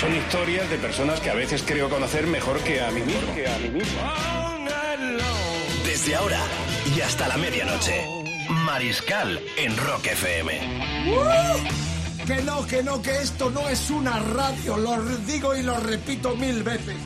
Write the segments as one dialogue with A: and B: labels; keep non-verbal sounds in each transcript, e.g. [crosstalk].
A: Son historias de personas que a veces creo conocer mejor que a mí mismo.
B: Que a mí mismo.
C: Desde ahora y hasta la medianoche. Mariscal en Rock FM.
D: Que no, que no, que esto no es una radio, lo digo y lo repito mil veces.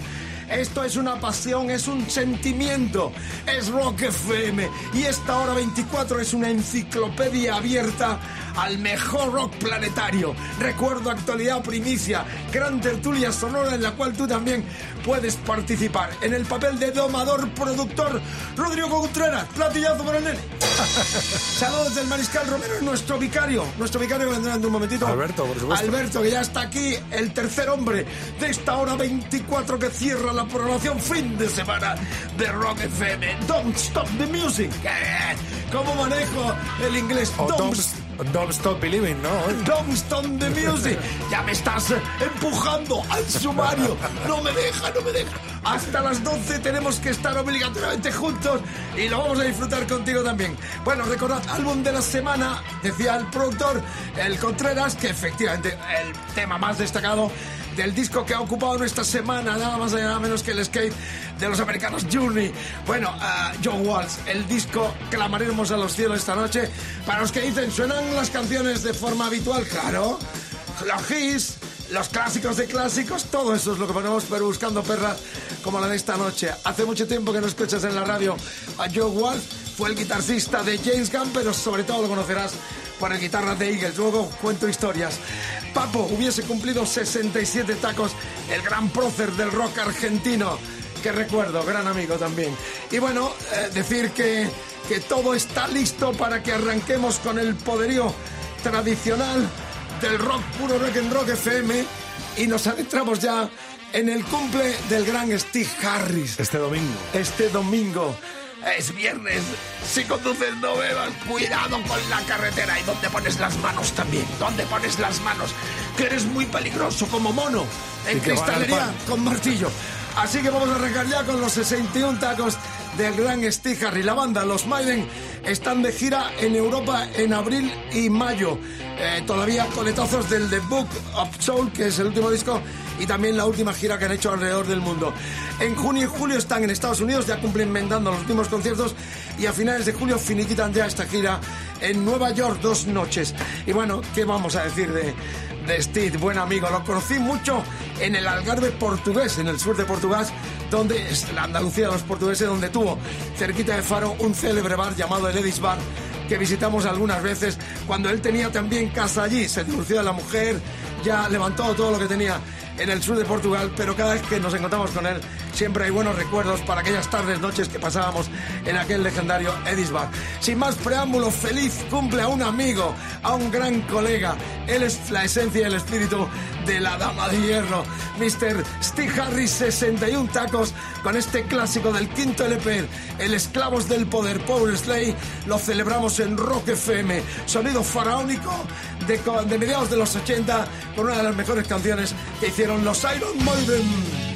D: Esto es una pasión, es un sentimiento, es Rock FM. Y esta hora 24 es una enciclopedia abierta al mejor rock planetario. Recuerdo, actualidad, primicia, gran tertulia sonora en la cual tú también puedes participar. En el papel de domador, productor, Rodrigo Contreras, platillazo para el nene. [laughs] Saludos del Mariscal Romero, nuestro vicario. Nuestro vicario vendrá en un momentito.
E: Alberto, por supuesto.
D: Alberto, que ya está aquí, el tercer hombre de esta hora 24 que cierra la programación fin de semana de Rock FM. Don't stop the music. Eh, ¿Cómo manejo el inglés?
E: O
D: Don't
E: don't, don't Stop Believing, ¿no?
D: Don't stop the music. Ya me estás empujando al sumario. No me deja, no me deja. Hasta las 12 tenemos que estar obligatoriamente juntos y lo vamos a disfrutar contigo también. Bueno, recordad, álbum de la semana, decía el productor, el Contreras, que efectivamente el tema más destacado del disco que ha ocupado nuestra semana, nada más y nada menos que el skate de los americanos Journey. Bueno, ah, John Walsh, el disco clamaremos a los cielos esta noche. Para los que dicen, ¿suenan las canciones de forma habitual? Claro. Los hits, los clásicos de clásicos, todo eso es lo que ponemos, pero buscando perras como la de esta noche. Hace mucho tiempo que no escuchas en la radio a Joe Walsh, fue el guitarrista de James Gunn, pero sobre todo lo conocerás por el guitarra de Eagles. Luego cuento historias. Papo hubiese cumplido 67 tacos, el gran prócer del rock argentino, que recuerdo, gran amigo también. Y bueno, eh, decir que, que todo está listo para que arranquemos con el poderío tradicional del rock puro rock en rock FM y nos adentramos ya en el cumple del gran Steve Harris.
E: Este domingo.
D: Este domingo. Es viernes. Si conduces no bebas. Cuidado con la carretera. ¿Y dónde pones las manos también? ¿Dónde pones las manos? Que eres muy peligroso como mono. En cristalería con martillo. Así que vamos a arrancar ya con los 61 tacos del gran Steve Harris. La banda, los Maiden, están de gira en Europa en abril y mayo. Eh, todavía coletazos del The Book of Soul, que es el último disco, y también la última gira que han hecho alrededor del mundo. En junio y julio están en Estados Unidos, ya cumplen vendando los últimos conciertos, y a finales de julio finiquitan ya esta gira en Nueva York dos noches. Y bueno, ¿qué vamos a decir de, de Steve? Buen amigo, lo conocí mucho en el Algarve portugués, en el sur de Portugal, donde es la Andalucía de los portugueses, donde tuvo cerquita de Faro un célebre bar llamado el Edis Bar, que visitamos algunas veces cuando él tenía también casa allí, se divorció de la mujer, ya levantó todo lo que tenía en el sur de Portugal, pero cada vez que nos encontramos con él siempre hay buenos recuerdos para aquellas tardes, noches que pasábamos en aquel legendario Edis Bar. Sin más preámbulo, feliz cumple a un amigo, a un gran colega. Él es la esencia y el espíritu de la Dama de Hierro, Mr. Steve Harris, 61 tacos, con este clásico del quinto LP, El Esclavos del Poder, Power Slay, lo celebramos en Rock FM, sonido faraónico de, de mediados de los 80, con una de las mejores canciones que hicieron los Iron Maiden.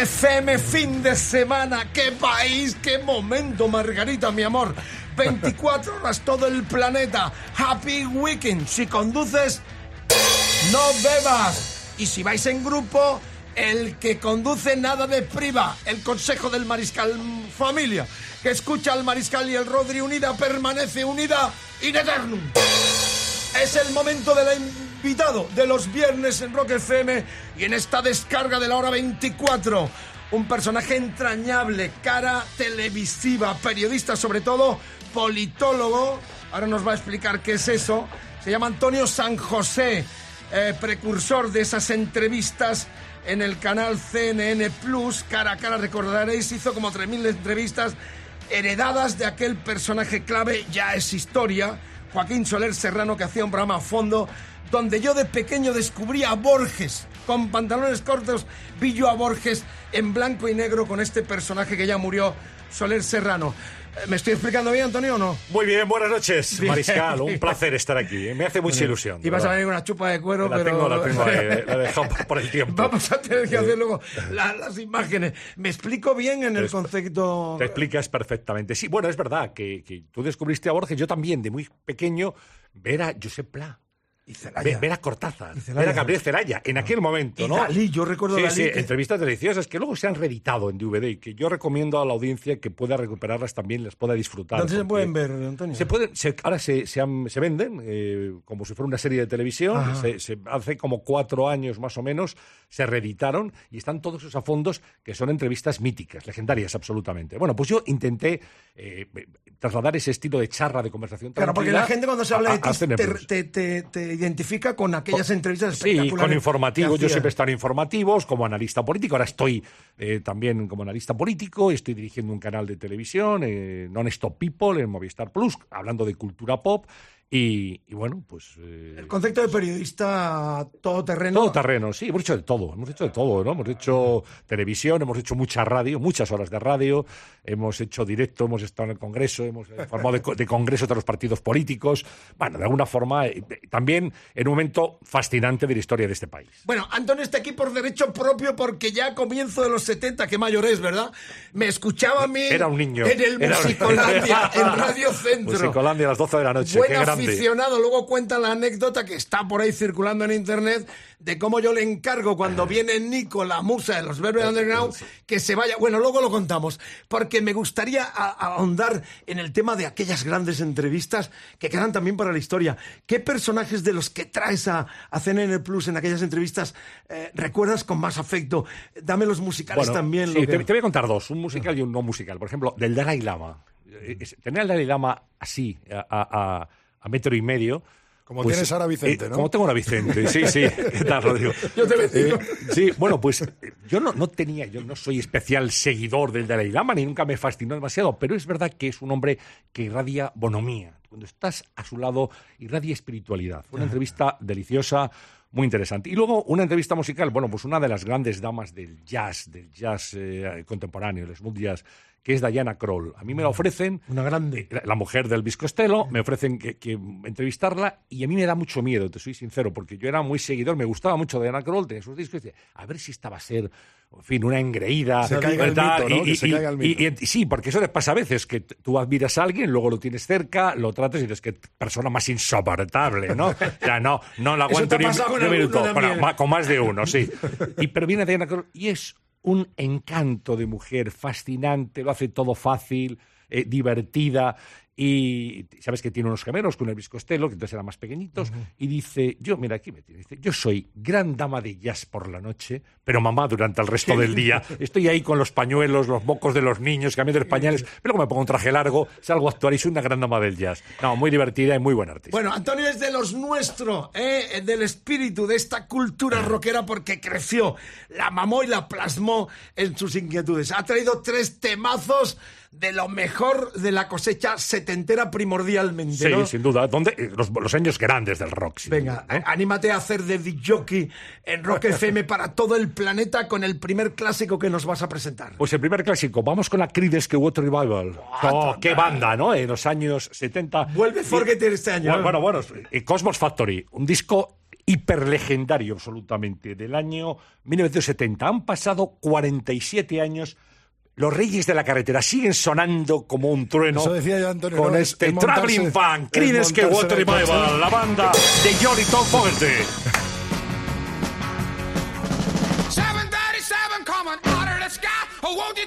D: FM, fin de semana. ¡Qué país, qué momento, Margarita, mi amor! [laughs] 24 horas todo el planeta. Happy Weekend. Si conduces, no bebas. Y si vais en grupo, el que conduce nada de priva. El consejo del mariscal familia. Que escucha al mariscal y el Rodri unida permanece unida in eternum. Es el momento del invitado de los viernes en Rock FM y en esta descarga de la hora 24. Un personaje entrañable, cara televisiva, periodista sobre todo, politólogo. Ahora nos va a explicar qué es eso. Se llama Antonio San José, eh, precursor de esas entrevistas en el canal CNN Plus. Cara a cara, recordaréis, hizo como 3.000 entrevistas heredadas de aquel personaje clave, ya es historia, Joaquín Soler Serrano, que hacía un programa a fondo, donde yo de pequeño descubrí a Borges. Con pantalones cortos vi yo a Borges en blanco y negro con este personaje que ya murió, Soler Serrano. Eh, ¿Me estoy explicando bien, Antonio, o no?
E: Muy bien, buenas noches. Mariscal. Un [laughs] placer estar aquí. ¿eh? Me hace mucha ilusión. de
D: Ibas a venir con una chupa de cuero,
E: La
D: pero...
E: tengo, la tengo ahí, eh, la he dejado por- [laughs] por el tiempo.
D: Vamos a tener que hacer luego la- las imágenes. ¿Me explico bien en el concepto...?
E: Te explicas perfectamente. Sí, bueno, es verdad que, que tú descubriste a Borges, yo también, de muy pequeño, ver a Josep Pla.
D: Y Celaya.
E: Ver, ver a Cortázar,
D: Y Celaya.
E: ver a Gabriel Celaya, en aquel momento,
D: Y
E: ¿no?
D: Dalí, yo recuerdo
E: sí,
D: Dalí
E: Sí,
D: que-
E: entrevistas deliciosas que luego se han reeditado en DVD y que yo recomiendo a la audiencia que pueda recuperarlas también, las pueda disfrutar.
D: ¿Dónde se pueden ver, Antonio?
E: Se pueden, se- ahora se, se, han- se venden eh, como si fuera una serie de televisión. Se- se- hace como cuatro años más o menos se reeditaron y están todos esos a fondos que son entrevistas míticas, legendarias absolutamente. Bueno, pues yo intenté eh, trasladar ese estilo de charra de conversación.
D: Claro, porque la gente cuando se habla de
E: a-
D: ti te identifica con aquellas entrevistas
E: Sí, con informativos. Yo siempre he estado en informativos como analista político. Ahora estoy eh, también como analista político. Estoy dirigiendo un canal de televisión, eh, Non-Stop People, en Movistar Plus, hablando de cultura pop. Y, y bueno, pues. eh,
D: El concepto de periodista todoterreno.
E: todo terreno, sí, hemos hecho de todo, hemos hecho de todo, ¿no? Hemos hecho televisión, hemos hecho mucha radio, muchas horas de radio, hemos hecho directo, hemos estado en el Congreso, hemos formado de, de congresos de los partidos políticos. Bueno, de alguna forma, eh, también en un momento fascinante de la historia de este país.
D: Bueno, Antonio está aquí por derecho propio porque ya a comienzo de los 70, que mayor es, ¿verdad? Me escuchaba a mí
E: Era un niño.
D: en el
E: un-
D: Musicolandia, [laughs] en Radio Centro.
E: Musicolandia a las 12 de la noche, qué.
D: Aficionado. Luego cuenta la anécdota que está por ahí circulando en internet de cómo yo le encargo cuando viene Nico, la musa de los Velvet Underground, que se vaya. Bueno, luego lo contamos, porque me gustaría ahondar en el tema de aquellas grandes entrevistas que quedan también para la historia. ¿Qué personajes de los que traes a, a CNN Plus en aquellas entrevistas eh, recuerdas con más afecto? Dame los musicales
E: Bueno,
D: también.
E: sí,
D: lo que-
E: te, te voy a contar dos, un musical y un no musical. Por ejemplo, del Dalai Lama. Eh, Tener al Dalai Lama así, a, a- a- metro y medio.
F: Como tienes ahora a Vicente, ¿no?
E: Como tengo ahora Vicente, sí, sí. ¿Qué tal, Rodrigo?
D: Yo te.
E: Eh, sí, bueno, pues eh, yo no, no tenía, yo no soy especial seguidor del Dalai Lama, ni nunca me fascinó demasiado, pero es verdad que es un hombre que irradia bonomía. Cuando estás a su lado, irradia espiritualidad. Fue una entrevista deliciosa, muy interesante. Y luego una entrevista musical, bueno, pues una de las grandes damas del jazz, del jazz eh, contemporáneo, el smooth jazz, que es Diana Kroll. A mí me la ofrecen,
D: Una grande.
E: la, la mujer del Elvis Costello, me ofrecen que, que entrevistarla y a mí me da mucho miedo, te soy sincero, porque yo era muy seguidor, me gustaba mucho Diana Kroll, tenía sus discos, y decía, a ver si esta va a ser, en fin, una engreída.
F: Se caiga el mito, ¿no?
E: y-
F: Que se
E: y-
F: caiga el
E: y-
F: mito.
E: y- y sí, porque eso te pasa a veces, que tú admiras a alguien, luego lo tienes cerca, lo tratas y dices que persona más insoportable, ¿no? [laughs] O sea, no, no la aguanto ni un, minuto, con, con más de uno, sí. Y, pero viene Diana Kroll y es un encanto de mujer, fascinante, lo hace todo fácil, eh, divertida. Y sabes que tiene unos gemelos con Elvis Costello, que entonces eran más pequeñitos, y dice, yo, mira, aquí me tiene, dice, yo soy gran dama de jazz por la noche, pero mamá durante el resto del día. [laughs] Estoy ahí con los pañuelos, los mocos de los niños, cambiando los pañales, pero me pongo un traje largo, salgo a actuar y soy una gran dama del jazz. No, muy divertida y muy buen artista.
D: Bueno, Antonio es de los nuestros, ¿eh? del espíritu, de esta cultura rockera, porque creció, la mamó y la plasmó en sus inquietudes. Ha traído tres temazos de lo mejor de la cosecha setentera primordialmente.
E: sí,
D: ¿no?
E: sin duda. ¿Dónde? Eh, Los, los años grandes del rock. sin
D: Venga,
E: duda, ¿no?
D: anímate a hacer de jockey en Rock FM para todo el planeta con el primer clásico que nos vas a presentar.
E: Pues el primer clásico, vamos con la Creedence Water Revival. Oh, qué banda, ¿no? En los años 70.
D: Vuelve Forget It este año,
E: Bueno,
D: ¿eh?
E: bueno, bueno, eh, Cosmos Factory, un disco hiperlegendario absolutamente, del año 1970. Han pasado 47 años. Los Reyes de la Carretera siguen sonando como un trueno
F: Eso decía yo, Antonio,
E: con
F: ¿no? Es-
E: este
F: es
E: Traveling Fan, Creedence
F: el coche.
E: Revival, la banda de Johnny Tom Fogerty.
G: 737 coming out of the sky. Oh, won't you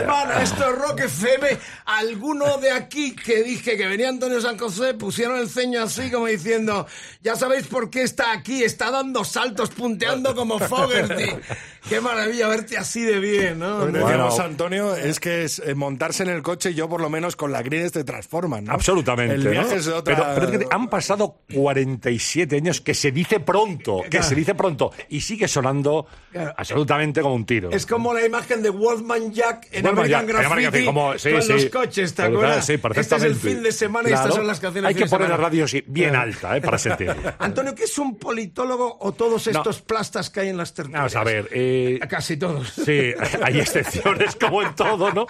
D: semana! Esto es Rock FM. Alguno de aquí que dije que venía Antonio San José pusieron el ceño así como diciendo ya sabéis por qué está aquí, está dando saltos, punteando como Fogerty. ¡Qué maravilla verte así de bien! ¿no?
F: Lo que decíamos, Antonio, es que es eh, montarse en el coche, yo por lo menos con la Grines te transforman, ¿no?
E: Absolutamente.
F: El
E: ¿no?
F: viaje es otra...
E: Pero, pero han pasado 47 años que se dice pronto, que se dice pronto, y sigue sonando
D: Claro.
E: absolutamente como un tiro.
D: Es como la imagen de Wolfman Jack en
E: Wolfman
D: American
E: Jack,
D: Graffiti
E: como- sí,
D: con
E: sí.
D: los coches, ¿te
E: Brutal,
D: acuerdas?
E: sí,
D: este es el fin de semana y
E: Claro.
D: estas son las canciones
E: Hay que poner la radio sí, bien alta, ¿eh? para [laughs] sentirlo.
D: Antonio, ¿qué es un politólogo o todos estos plastas que hay en las tertulias?
E: Vamos a ver. eh,
D: Casi todos.
E: Sí, [laughs] hay excepciones como en todo, ¿no?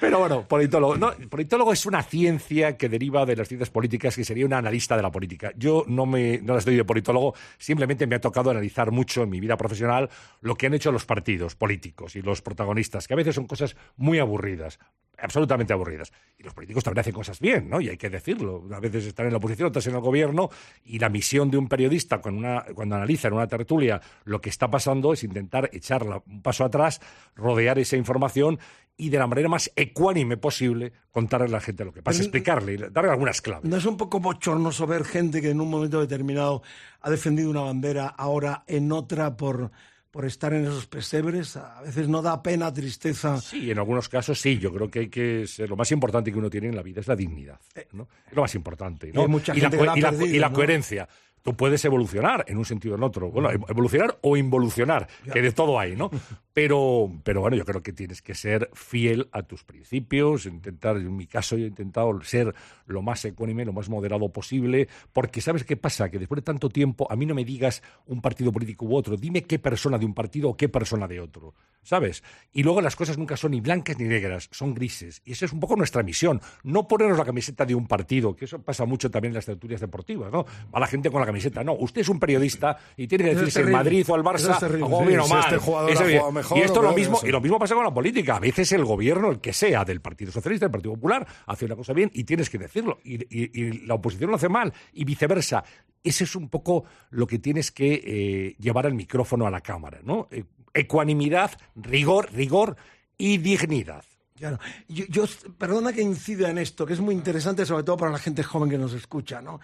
E: Pero bueno, politólogo. No, politólogo es una ciencia que deriva de las ciencias políticas, que sería un analista de la política. Yo no me no las doy de politólogo, simplemente me ha tocado analizar mucho en mi vida profesional lo que han hecho los partidos políticos y los protagonistas, que a veces son cosas muy aburridas, absolutamente aburridas. Y los políticos también hacen cosas bien, ¿no? Y hay que decirlo. A veces están en la oposición, otras en el gobierno, y la misión de un periodista cuando, una, cuando analiza en una tertulia lo que está pasando es intentar echarla un paso atrás, rodear esa información y de la manera más ecuánime posible contarle a la gente lo que pasa,
D: Pero-
E: explicarle, darle algunas claves.
D: ¿No es un poco bochornoso ver gente que en un momento determinado ha defendido una bandera, ahora en otra por, por estar en esos pesebres? A veces no da pena, tristeza.
E: Sí, en algunos casos sí. Yo creo que hay que ser, lo más importante que uno tiene en la vida es la dignidad. ¿no? Es lo más importante. ¿no?
D: hay mucha
E: y,
D: gente
E: la,
D: que la
E: y la-
D: perdido,
E: y la
D: ¿no?
E: coherencia. Tú puedes evolucionar en un sentido o en otro. Bueno, ev- evolucionar o involucionar, que de todo hay, ¿no? [laughs] Pero, pero bueno, yo creo que tienes que ser fiel a tus principios, intentar, en mi caso yo he intentado ser lo más ecuánime, lo más moderado posible, porque ¿sabes qué pasa? Que después de tanto tiempo, a mí no me digas un partido político u otro, dime qué persona de un partido o qué persona de otro, ¿sabes? Y luego las cosas nunca son ni blancas ni negras, son grises. Y esa es un poco nuestra misión, no ponernos la camiseta de un partido, que eso pasa mucho también en las tertulias deportivas, ¿no? Va la gente con la camiseta, no, usted es un periodista y tiene que
D: Eso es
E: decir si el
D: terrible.
E: Madrid o
D: Eso
E: Barça
D: es
F: Sí,
E: o
F: si
E: mal.
F: este jugador
E: Eso
F: ha
E: bien.
F: jugado mejor
E: y esto lo mismo,
F: eso.
E: y lo mismo pasa con la política. A veces el gobierno, el que sea, del Partido Socialista, del Partido Popular, hace una cosa bien y tienes que decirlo. Y, y- y la oposición lo hace mal y viceversa. Ese es un poco lo que tienes que eh, llevar el micrófono a la cámara, ¿no? Eh, Ecuanimidad, rigor, rigor y dignidad.
D: Claro. Yo, yo- perdona que incida en esto, que es muy interesante, sobre todo para la gente joven que nos escucha, ¿no?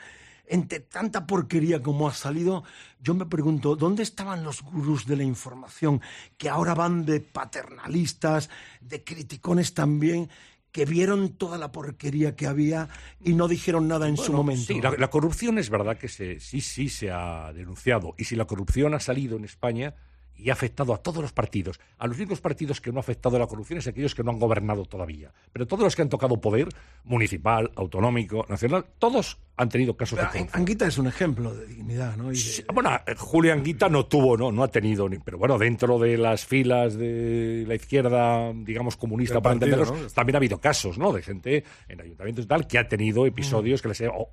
D: Entre tanta porquería como ha salido, yo me pregunto, ¿dónde estaban los gurús de la información que ahora van de paternalistas, de criticones también? que vieron toda la porquería que había y no dijeron nada en su momento.
E: Sí, la, la corrupción es verdad que se, sí, sí se ha denunciado. Y si la corrupción ha salido en España y ha afectado a todos los partidos, a los únicos partidos que no ha afectado la corrupción es aquellos que no han gobernado todavía. Pero todos los que han tocado poder, municipal, autonómico, nacional, todos han tenido casos de corrupción.
D: Anguita es un ejemplo de dignidad, ¿no? Y de-
E: Sí, Bueno, eh, Julio Anguita no tuvo, no, no ha tenido, ni, pero bueno, dentro de las filas de la izquierda, digamos, comunista, para
F: ¿no?
E: también ha habido casos, ¿no? De gente en ayuntamientos y tal que ha tenido episodios que les he- o,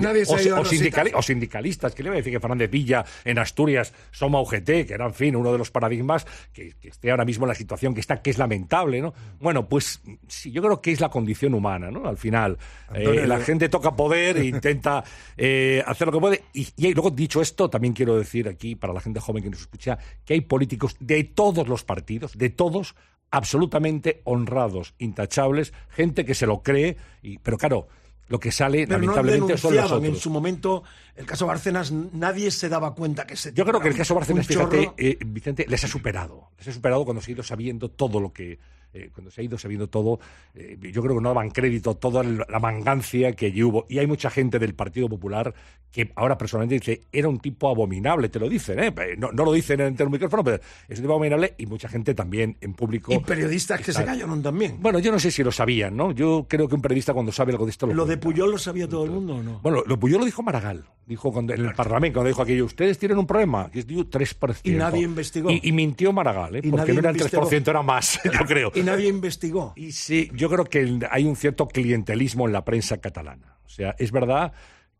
D: nadie se
E: o- o
D: rositas.
E: sindicali- o sindicalistas, que le voy a decir que Fernández Villa en Asturias, Soma UGT, que era, en fin, uno de los paradigmas que, que esté ahora mismo en la situación que está, que es lamentable, ¿no? Bueno, pues sí, yo creo que es la condición humana, ¿no? Al final, eh, la gente toca poder e [laughs] intenta eh, hacer lo que puede. Y, y luego, dicho esto, también quiero decir aquí, para la gente joven que nos escucha, que hay políticos de todos los partidos, de todos, absolutamente honrados, intachables, gente que se lo cree, y, pero claro, lo que sale,
D: Pero no
E: lamentablemente, son los
D: denunciaban en
E: otros.
D: su momento el caso Bárcenas, nadie se daba cuenta que se
E: Yo creo que el caso Bárcenas,
D: un
E: fíjate, eh, Vicente, les ha superado. Les ha superado cuando se ha ido sabiendo todo lo que. Eh, cuando se ha ido sabiendo todo, eh, yo creo que no daban crédito a toda la mangancia que allí hubo. Y hay mucha gente del Partido Popular que ahora personalmente dice, era un tipo abominable, te lo dicen, ¿eh? No, no lo dicen en el micrófono, pero es un tipo abominable y mucha gente también en público.
D: Y periodistas que se
E: está-
D: callaron también.
E: Bueno, yo no sé si lo sabían, ¿no? Yo creo que un periodista cuando sabe algo de esto lo
D: ¿Lo de. Puyol lo sabía todo el mundo o no?
E: Bueno, lo Puyol lo dijo Maragall. Dijo cuando, en el Parlamento, cuando dijo aquello, ustedes tienen un problema, que es de un 3%.
D: Y nadie investigó.
E: Y, y mintió Maragall, ¿eh? Porque no era el
D: investigó.
E: 3%, era más, [laughs] yo creo.
D: Y nadie investigó.
E: Y sí, yo creo que hay un cierto clientelismo en la prensa catalana. O sea, es verdad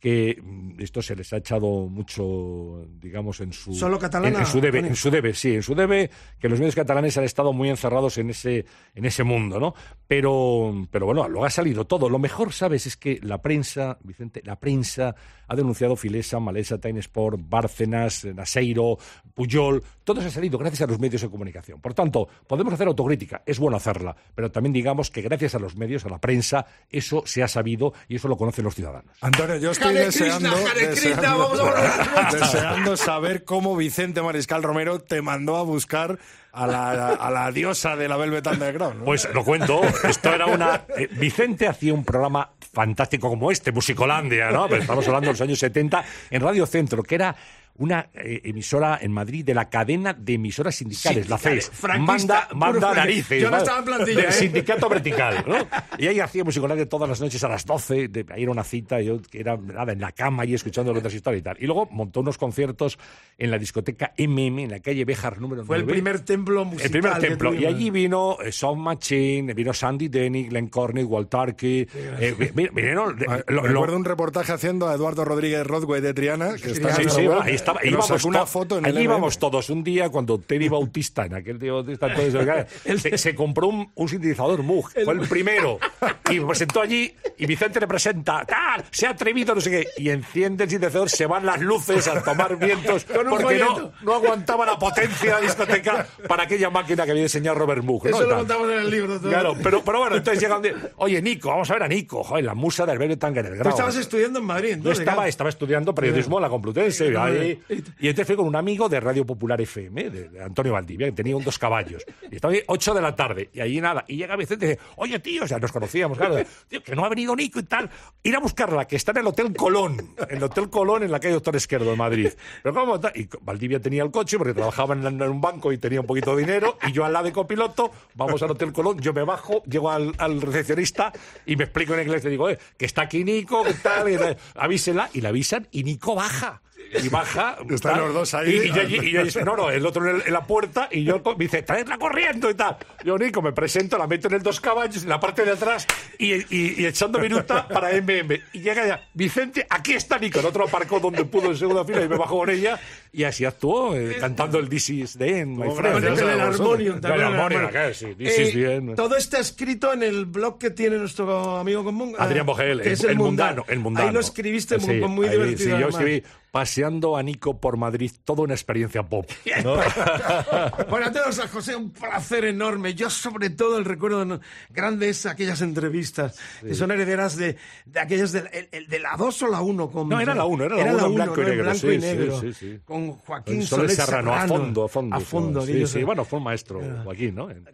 E: que mm, esto se les ha echado mucho, digamos, en su,
D: ¿Solo catalana,
E: en, en su debe, en su debe, sí, en su debe, que los medios catalanes han estado muy encerrados en ese, en ese mundo, ¿no? Pero, pero bueno, luego ha salido todo. Lo mejor, ¿sabes? Es que la prensa, Vicente, la prensa ha denunciado Filesa, Malesa, Time Sport, Bárcenas, Naseiro, Puyol, todos han salido gracias a los medios de comunicación. Por tanto, podemos hacer autocrítica, es bueno hacerla, pero también digamos que gracias a los medios, a la prensa, eso se ha sabido y eso lo conocen los ciudadanos.
F: Antonio, yo estoy
D: Hare
F: deseando,
D: Krishna, Hare Krishna,
F: deseando-
D: vamos a volver. [laughs]
F: deseando saber cómo Vicente Mariscal Romero te mandó a buscar a la, a la diosa de la Velvet Underground. ¿no?
E: Pues lo cuento, esto era una... eh, Vicente hacía un programa fantástico como este, Musicolandia, ¿no? Pues estamos hablando de los años 70, en Radio Centro, que era una eh, emisora en Madrid de la cadena de emisoras sindicales, la
D: Sindicales,
E: CES.
D: franquista,
E: Manda, manda narices.
D: Yo no estaba en plantilla,
E: Del
D: ¿eh?
E: sindicato vertical, ¿no? [laughs] Y ahí hacía Musicolandia todas las noches a las 12, de, ahí era una cita, yo que era nada, en la cama y escuchando otras historias y tal. Y luego montó unos conciertos en la discoteca MM, en la calle Béjar número
D: Fue el
E: 9.
D: primer templo musical.
E: El primer templo. Y allí vino eh, Sound Machine, vino Sandy Denny, Glenn Corney, Waltarki. Eh, vi- vi- vinieron,
F: Ah,
E: lo- lo-
F: Recuerdo un reportaje haciendo a Eduardo Rodríguez Rodway de Triana, que está
E: Sí,
F: en
E: sí,
F: la
E: ahí estaba.
F: que
E: ahí
F: nos
E: íbamos
F: sacó una
E: to-
F: foto en el
E: allí íbamos todos. Un día, cuando Teddy Bautista, en aquel día Bautista, entonces, [laughs] se, se compró un, un sintetizador Moog. Fue el primero. [laughs] Y lo presentó allí. Y Vicente le presenta. ¡Tal! Se ha atrevido, no sé qué. Y enciende el sintetizador, se van las luces a tomar [laughs] vientos. Porque no, no aguantaba la potencia de la discoteca para aquella máquina que había diseñado Robert Moog. ¿no?
D: Eso lo
E: Tal.
D: contamos en el libro. todo.
E: Claro, pero, pero bueno, entonces llega un día, Oye, Nico, vamos a ver a Nico. Joder, la musa del Velvet Underground.
D: Tú estabas estudiando en Madrid,
E: Yo
D: entonces,
E: estaba, estaba estudiando periodismo en la Complutense. Ahí,
D: sí.
E: y entonces fui con un amigo de Radio Popular FM, de, de Antonio Valdivia, que tenía un dos caballos. Y estaba ahí 8 de la tarde. Y allí nada. Y llega Vicente y dice, oye, tío, o sea, nos conocíamos, claro. [laughs] Tío, que no ha venido Nico y tal. Ir a buscarla, que está en el Hotel Colón. En el Hotel Colón, en la calle Doctor Esquerdo, de Madrid. Pero ¿cómo? Y Valdivia tenía el coche porque trabajaba en, en un banco y tenía un poquito de dinero. Y yo al lado de copiloto, vamos al Hotel Colón, yo me bajo, llego al, al recepcionista y me explico en inglés. Le digo, eh, que está aquí Nico, que tal, y tal. avísela. Y la avisan y Nico baja. Y baja.
F: Están
E: tal.
F: los dos ahí.
E: Y, y yo y yo no, no, el otro en, el- en la puerta y yo me dice, traedla corriendo y tal. Yo, Nico, me presento, la meto en el dos caballos, en la parte de atrás y, y- y echando minuta para MM. Y llega ya, Vicente, aquí está Nico. El otro aparcó donde pudo en segunda fila y me bajó con ella. Y así actuó, eh, cantando el This is the end, my friend.
D: el armonium también.
E: el armonium. ¿qué? Sí, this is the end.
D: todo está escrito en el blog que tiene nuestro amigo común.
E: Adrián
D: eh,
E: Bogel, el,
D: es
E: el mundano, el mundano.
D: Ahí lo escribiste muy,
E: Sí,
D: muy
E: ahí,
D: divertido.
E: sí, yo escribí paseando a Nico por Madrid, toda una experiencia pop. ¿no? [laughs]
D: Bueno, tenemos a José, un placer enorme. Yo, sobre todo, el recuerdo grande es aquellas entrevistas que son herederas de, de aquellas el- el- de la 2 o la 1. Con,
E: No, era la uno, era la uno en blanco y
D: ¿no? En
E: negro,
D: blanco
E: sí,
D: y negro.
E: sí, sí, sí.
D: Con Joaquín
E: Con
D: Soler
E: Soler Serrano, a
D: Serrano.
E: fondo, a fondo.
D: A fondo,
E: sí,
D: aquellos-
E: sí, bueno, fue un maestro, Joaquín, ¿no? En-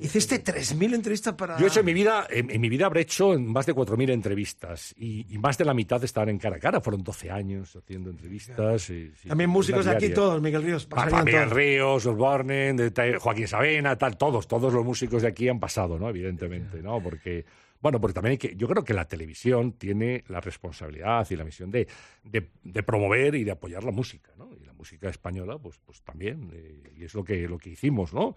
D: Hiciste 3.000 entrevistas para...
E: Yo he hecho en mi vida, en, en mi vida habré hecho más de 4.000 entrevistas y, y más de la mitad estaban en cara a cara. Fueron 12 años haciendo entrevistas. Y- sí,
D: También músicos de aquí todos, Miguel Ríos.
E: Pa-
D: pasarían
E: Miguel
D: todos.
E: Ríos, Osborne, de Joaquín Sabena, tal, todos, todos los músicos de aquí han pasado, ¿no? Evidentemente, ¿no? Porque, bueno, porque también hay que, yo creo que la televisión tiene la responsabilidad y la misión de, de, de promover y de apoyar la música, ¿no? Y la música española, pues, pues también, eh, y es lo que, lo que hicimos, ¿no?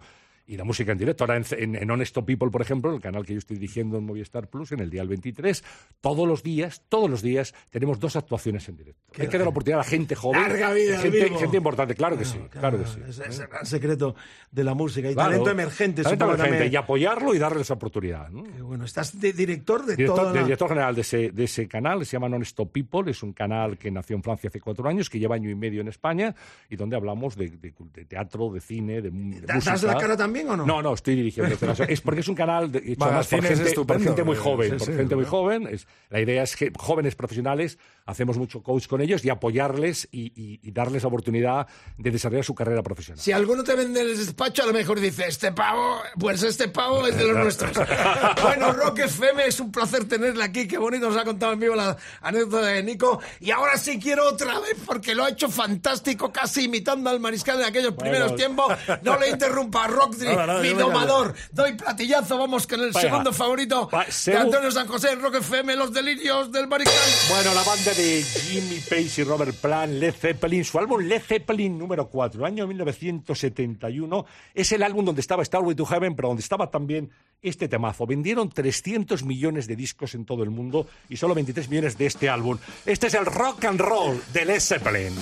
E: Y la música en directo. Ahora en, en, en Honesto People, por ejemplo, el canal que yo estoy dirigiendo en Movistar Plus, en el día 23, todos los días, todos los días, tenemos dos actuaciones en directo. Hay que dar la oportunidad a la gente joven.
D: Larga vida
E: gente, gente importante, claro que sí, claro, que sí.
D: Es, es el gran secreto de la música. Y
E: Claro.
D: talento emergente,
E: Talento emergente,
D: también.
E: Y apoyarlo y darle esa oportunidad. ¿no?
D: Qué bueno, estás de director de
E: Director,
D: todo.
E: de- director general de ese, de ese canal, se llama Non-Stop People, es un canal que nació en Francia hace cuatro años, que lleva año y medio en España, y donde hablamos de, de- de teatro, de cine, de, de
D: ¿Das
E: música.
D: la cara también o no?
E: No, no, estoy dirigiendo. este es porque es un canal de- hecho
F: Bueno,
E: además por gente, por gente muy
F: eh,
E: joven,
F: sí,
E: por
F: sí,
E: gente muy
F: ¿no?
E: joven. Es, la idea es que jóvenes profesionales hacemos mucho coach con ellos y apoyarles y, y- y darles la oportunidad de desarrollar su carrera profesional.
D: Si alguno te vende en el despacho, a lo mejor dice, este pavo, pues este pavo es de los nuestros. [laughs] bueno, Rock FM, es un placer tenerle aquí. Qué bonito nos ha contado en vivo la anécdota de Nico. Y ahora sí quiero otra vez, porque lo ha hecho fantástico, casi imitando al mariscal en aquellos primeros tiempos. No le interrumpa, Rockdry, Mi domador. Doy platillazo, vamos con el segundo favorito
E: Va,
D: de Antonio San José, Rock FM, Los Delirios del Mariscal.
E: Bueno, la banda de Jimmy Page y Robert Plant, Led Zeppelin, su álbum Led Zeppelin número 4, año 1971, es el álbum donde estaba Starway to Heaven, pero donde estaba también este temazo. Vendieron 300 millones de discos en todo el mundo y solo 23 millones de este álbum. Este es el rock and roll de Led Zeppelin.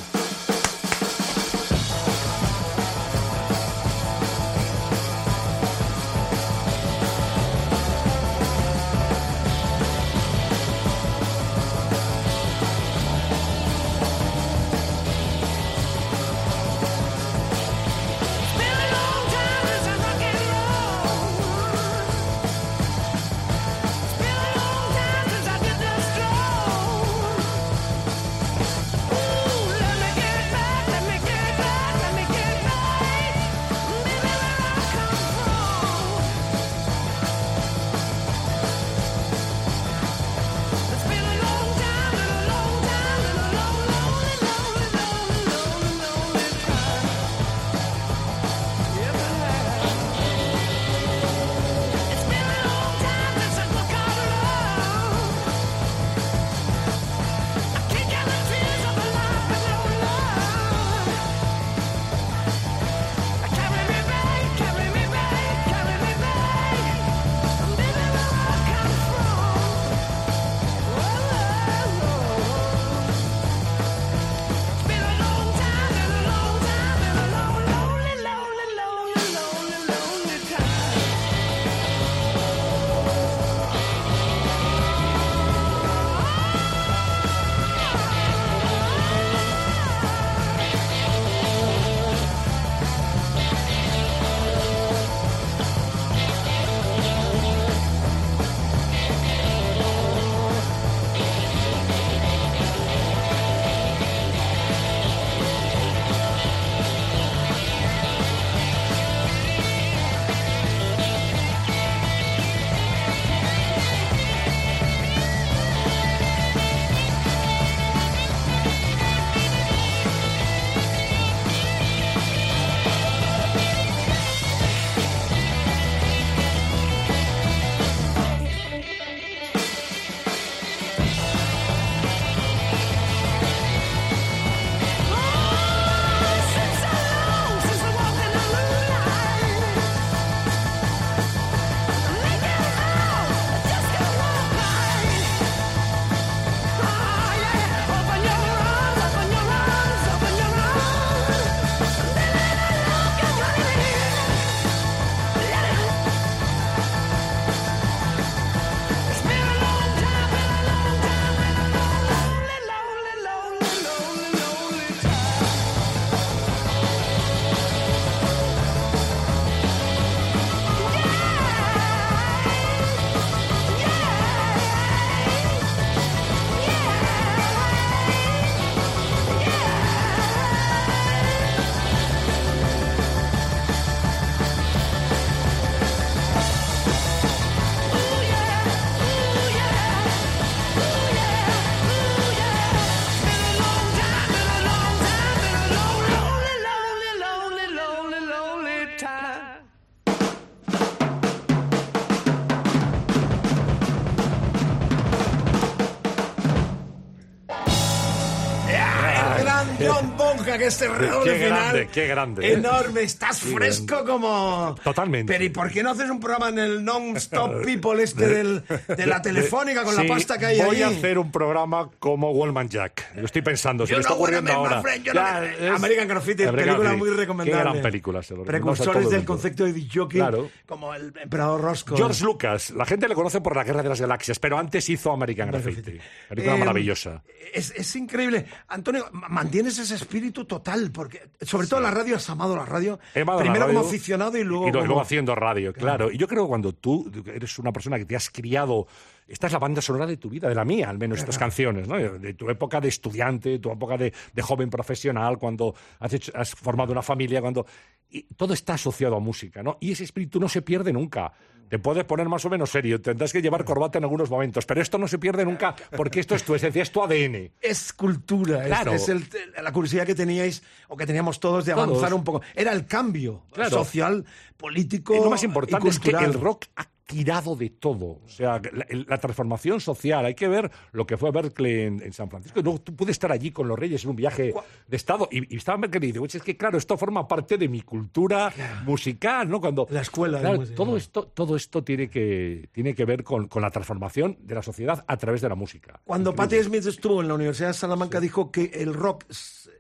D: John [laughs] Bonham, que este redoble
E: Qué
D: final.
E: grande, qué grande.
D: Enorme, estás
E: Qué
D: fresco como.
E: Totalmente.
D: Pero ¿y por qué no haces un programa en el non-stop [laughs] people este del, de la telefónica con
E: Sí,
D: la pasta que hay
E: voy
D: ahí?
E: a hacer un programa como Wallman Jack. Lo estoy pensando, se
D: Yo
E: me está
D: no
E: ocurriendo ahora.
D: friend, yo no-
E: Ya, es-
D: American Graffiti,
E: American
D: película
E: Graffiti.
D: muy recomendable.
E: Qué gran película, se lo
D: Precursores
E: el
D: del concepto de disjockey,
E: Claro.
D: como el emperador Roscoe.
E: George Lucas, la gente le conoce por la Guerra de las Galaxias, pero antes hizo American Graffiti. Película
D: Eh,
E: maravillosa.
D: Es, es increíble. Antonio, ma- mantienes ese espíritu total, porque sobre todo la radio, has amado la radio.
E: Amado la
D: primero
E: radio
D: como aficionado y luego,
E: y y
D: como-
E: luego haciendo radio, claro. Y yo creo que cuando tú eres una persona que te has criado, esta es la banda sonora de tu vida, de la mía, al menos estas canciones, ¿no? De tu época de estudiante, tu época de, de joven profesional, cuando has, hecho- has formado una familia, cuando y todo está asociado a música, ¿no? Y ese espíritu no se pierde nunca. Te puedes poner más o menos serio, tendrás que llevar corbata en algunos momentos, pero esto no se pierde nunca porque esto es tu esencia, es tu ADN.
D: Es cultura,
E: Claro.
D: es, el- la curiosidad que teníais o que teníamos todos de
E: Todos.
D: avanzar un poco. Era el cambio
E: Claro.
D: social, político.
E: Y lo más
D: y
E: importante es que el rock ha tirado de todo. O sea, la, la transformación social. Hay que ver lo que fue Berkeley en, en San Francisco. Luego tú puedes estar allí con los Reyes en un viaje de Estado. Y, y estaba Berkeley y "Oye, es que claro, esto forma parte de mi cultura musical, ¿no? Cuando,
D: La escuela
E: claro, todo esto, todo esto tiene que, tiene que ver con, con la transformación de la sociedad a través de la música.
D: Cuando. Patti Smith estuvo en la Universidad de Salamanca, dijo que el rock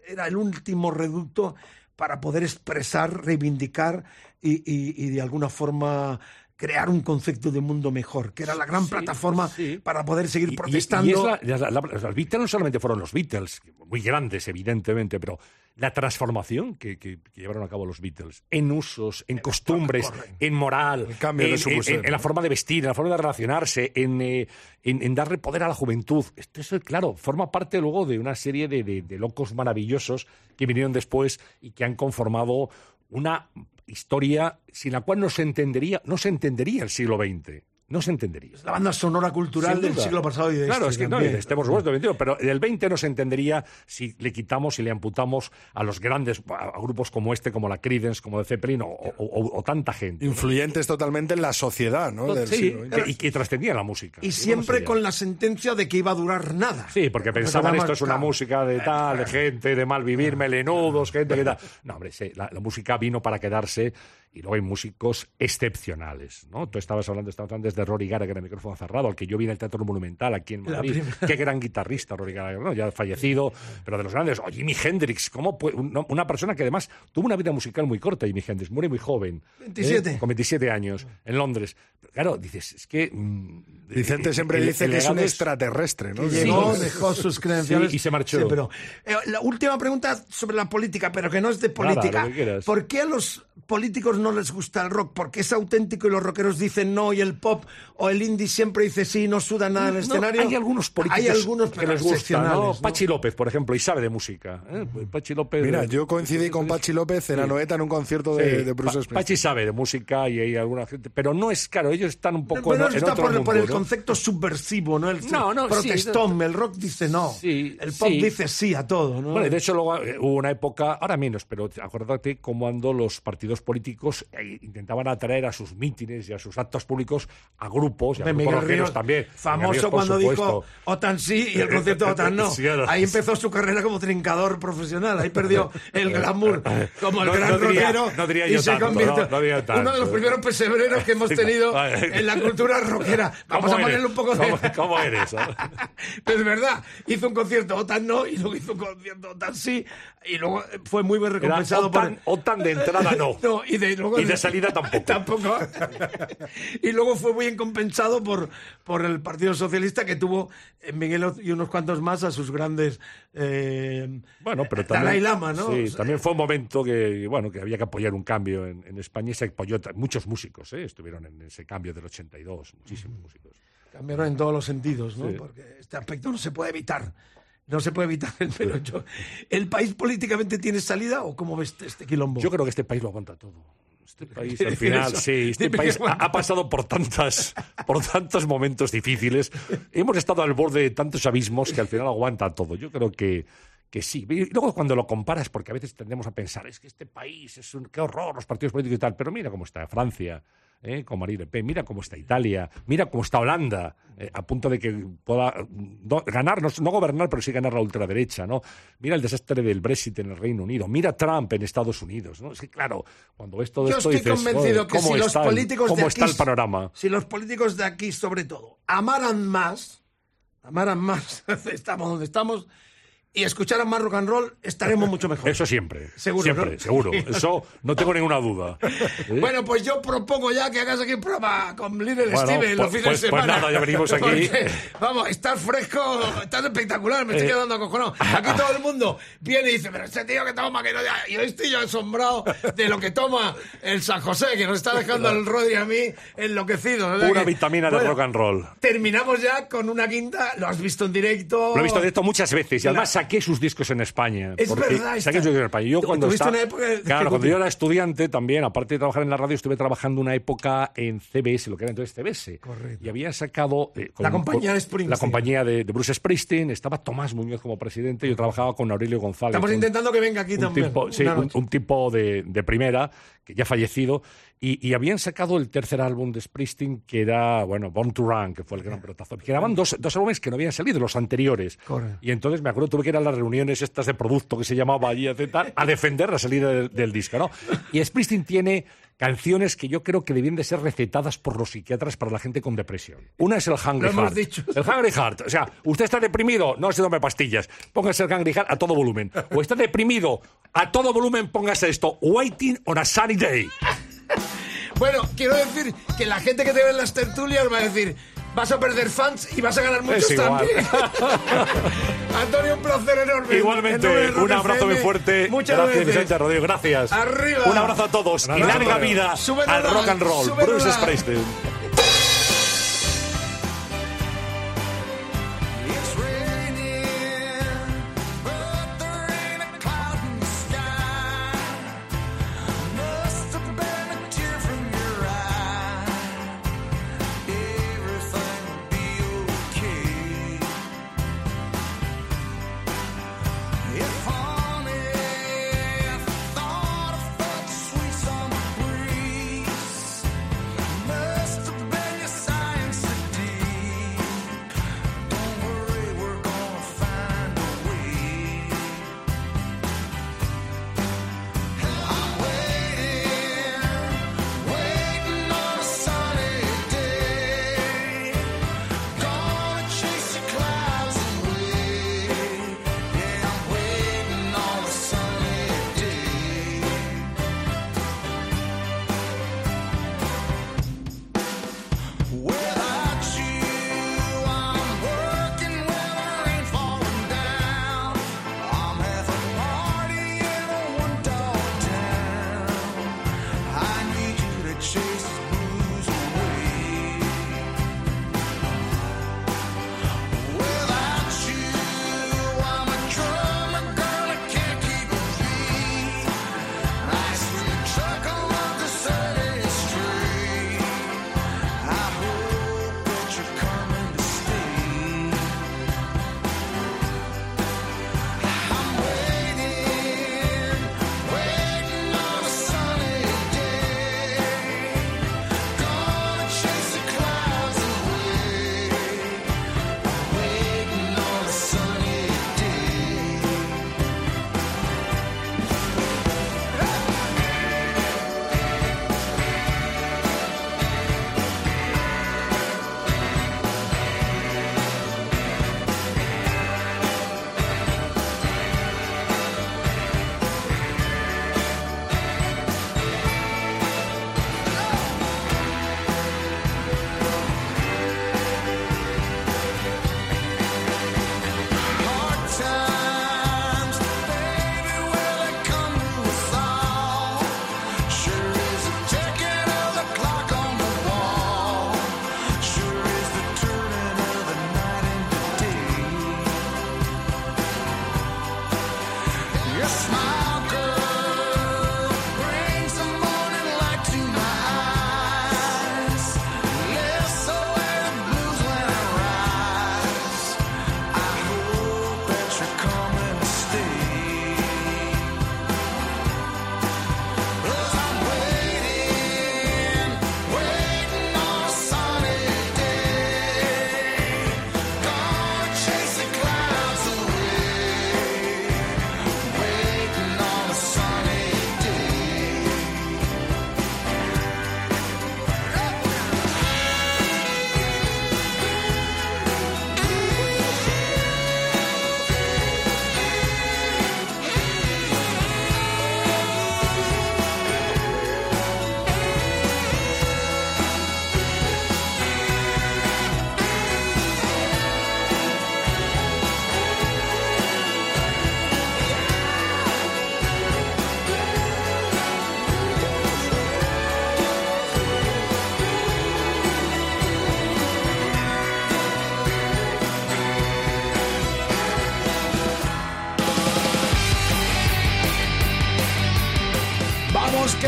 D: era el último reducto para poder expresar, reivindicar y, y- y de alguna forma crear un concepto de mundo mejor, que era la gran
E: Sí,
D: plataforma
E: sí.
D: para poder seguir
E: Y-
D: protestando.
E: Y, es la- la- la- los Beatles no solamente fueron los Beatles, muy grandes, evidentemente, pero la transformación que, que- que llevaron a cabo los Beatles en usos, en costumbres, en moral,
F: de
E: en,
F: su
E: en- la forma de vestir, en la forma de relacionarse, en, eh, en- en darle poder a la juventud. Esto, eso, claro, forma parte luego de una serie de, de- de locos maravillosos que vinieron después y que han conformado una historia sin la cual no se entendería, no se entendería el siglo XX. No se entendería.
D: la banda sonora cultural del siglo pasado y de
E: Claro,
D: este
E: es que no,
D: también.
E: y de este, por supuesto, del 21, pero del 20 no se entendería si le quitamos y le amputamos a los grandes a, grupos como este, como la Creedence, como de Zeppelin o, o- o- o tanta gente.
F: Influyentes totalmente en la sociedad, ¿no? Del
E: Sí,
F: siglo
E: y que trascendía la música.
D: Y siempre
E: no
D: con la sentencia de que iba a durar nada.
E: Sí, porque pensaban esto es una música de tal, de gente, de mal vivir, melenudos, gente que tal. No, hombre, sí, la, la música vino para quedarse y luego hay músicos excepcionales, ¿no? Tú estabas hablando, estabas hablando desde Rory Gallagher, el micrófono cerrado, al que yo vi en el Teatro Monumental aquí en Madrid. Qué gran guitarrista Rory Gallagher, ¿no? Ya fallecido, pero de los grandes. O Jimi Hendrix, ¿cómo puede- un- una persona que además tuvo una vida musical muy corta, Jimi Hendrix, muere muy joven. ¿eh?
D: 27.
E: Con 27 años, en Londres. Claro, dices, es que... mm,
F: Vicente siempre
E: el-
F: dice
E: el
F: que es un extraterrestre, ¿no?
D: Que llegó,
F: no-
D: dejó sus credenciales.
E: Sí, y se marchó.
D: Sí, pero, eh, la última pregunta sobre la política, pero que no es de política. ¿Por qué a los políticos no les gusta el rock? ¿Porque es auténtico y los rockeros dicen no y el pop o el indie siempre dice sí, no suda nada en el
E: No,
D: escenario?
E: Hay algunos políticos
D: Hay algunos
E: que les gusta, ¿no?
D: ¿no?
E: Pachi López, por ejemplo, y sabe de música. ¿eh? Pachi López.
F: Mira, yo coincidí con Pachi López en
E: Sí.
F: Anoeta en un concierto de,
E: Sí,
F: de Bruce Springsteen.
E: Pachi sabe de música y hay alguna gente, pero no es claro, ellos están un poco
D: Pero
E: en, en
D: está
E: otro
D: por,
E: mundo,
D: por el
E: ¿no?
D: concepto subversivo, ¿no? El
E: No, no, sí,
D: protestón. el rock dice no.
E: Sí,
D: el pop
E: sí.
D: dice sí a todo, ¿no?
E: Bueno, de hecho luego eh, hubo una época, ahora menos, pero acuérdate cuando los partidos políticos eh, intentaban atraer a sus mítines y a sus actos públicos a grupos y a grupos
D: Ríos,
E: también.
D: Famoso
E: Ríos, por
D: cuando dijo. OTAN sí y el concepto de OTAN no. [laughs] Ahí empezó su carrera como trincador profesional. Ahí perdió el glamour [laughs] como el
E: No-
D: gran
E: no diría-
D: rockero.
E: no diría
D: y
E: yo
D: se
E: tanto, diría
D: uno de los primeros pesebreros que hemos [laughs] tenido en la cultura rockera. Vamos
E: ¿Cómo
D: a ponerle un poco de.
E: ¿Cómo, cómo eres?
D: Pero es verdad, hizo un concierto OTAN no y luego hizo un concierto OTAN sí y luego fue muy bien
E: Era
D: recompensado por-
E: OTAN, OTAN de entrada no.
D: no, y de, luego
E: Y de salida tampoco. [laughs]
D: tampoco. y luego fue muy bien compensado por, por el Partido Socialista que tuvo en Miguel y unos cuantos más a sus grandes eh,
E: Bueno, pero también,
D: Dalai Lama, ¿no?
E: Sí, también fue un momento que, bueno, que había que apoyar un cambio en, en España y se apoyó muchos músicos, ¿eh? estuvieron en ese cambio del 82, muchísimos músicos.
D: cambiaron en todos los sentidos, ¿no?
E: Sí.
D: Porque este aspecto no se puede evitar. No se puede evitar, pero yo, ¿el país políticamente tiene salida o cómo ves este quilombo?
E: Yo creo que este país lo aguanta todo. Este país, al final, sí, este país ha pasado por tantas, por tantos momentos difíciles. Hemos estado al borde de tantos abismos que al final aguanta todo. Yo creo que, que sí. Y luego cuando lo comparas, porque a veces tendemos a pensar, es que este país es un, qué horror, los partidos políticos y tal, pero mira cómo está Francia, ¿eh? con Marine Le Pen. Mira cómo está Italia, mira cómo está Holanda, eh, a punto de que pueda mm, no- ganar, no, no gobernar, pero sí ganar la ultraderecha, ¿no? Mira el desastre del Brexit en el Reino Unido, mira Trump en Estados Unidos, ¿no? Es que, claro, cuando ves todo
D: Yo
E: esto
D: estoy
E: dices,
D: convencido
E: "Joder,
D: que
E: ¿cómo
D: si los
E: está
D: políticos
E: cómo
D: de
E: está
D: aquí,
E: el panorama?
D: si los políticos de aquí, sobre todo, amaran más, amaran más, [laughs] estamos donde estamos, y escucharan más rock and roll, estaremos mucho mejor.
E: Eso siempre,
D: Seguro,
E: siempre,
D: ¿no?
E: seguro. Eso no tengo ninguna duda. ¿eh? [laughs]
D: Bueno, pues yo propongo ya que hagas aquí un programa con Little
E: Bueno,
D: Steven los
E: pues-
D: fines
E: pues-
D: de
E: pues
D: semana.
E: nada, ya venimos aquí. [laughs]
D: Porque, vamos, estás fresco, estás espectacular, me estoy
E: Eh.
D: quedando acojonado. Aquí todo el mundo viene y dice, pero este tío que toma, que no... Y yo estoy yo asombrado de lo que toma el San José, que nos está dejando el Rodri a mí enloquecido. ¿verdad que-
E: vitamina de
D: Bueno,
E: rock and roll.
D: Terminamos ya con una quinta, lo has visto en directo.
E: Lo he visto directo muchas veces y además saqué sus discos en España.
D: Es verdad,
E: Saqué sus discos en España. Yo cuando estaba-
D: una época de-
E: claro, cuando yo era estudiante también, aparte de trabajar en la radio, estuve trabajando una época en CBS, lo que era entonces CBS.
D: Correcto.
E: Y habían sacado... eh,
D: La compañía de Springsteen.
E: La compañía de, de Bruce Springsteen. Estaba Tomás Muñoz como presidente. Yo trabajaba con Aurelio González.
D: Estamos
E: un-
D: intentando que venga aquí
E: un
D: también.
E: tipo, sí, un, tipo de, de primera, que ya ha fallecido, y, y habían sacado el tercer álbum de Springsteen, que era, bueno, Born to Run, que fue el gran pelotazo. Quedaban dos, dos álbumes que no habían salido, los anteriores.
D: Correcto.
E: Y entonces me acuerdo, tuve que ir a las reuniones estas de producto que se llamaba allí, etcétera, a defender la salida del, del disco, ¿no? Y Springsteen tiene canciones que yo creo que debían de ser recetadas por los psiquiatras para la gente con depresión. Una es el Hungry Heart.
D: dicho.
E: El Hungry Heart. O sea, usted está deprimido, no se tome pastillas. Póngase el Hungry Heart a todo volumen. O está deprimido, a todo volumen póngase esto. Waiting on a sunny day.
D: Bueno, quiero decir que la gente que te ve en las tertulias va a decir, vas a perder fans y vas a ganar muchos también. [laughs] Antonio, un placer enorme.
E: Igualmente, un abrazo muy fuerte.
D: Muchas
E: gracias,
D: veces.
E: Vicente Rodríguez. Gracias.
D: Arriba.
E: Un abrazo a todos. Y larga vida al rock and roll. Bruce Springsteen.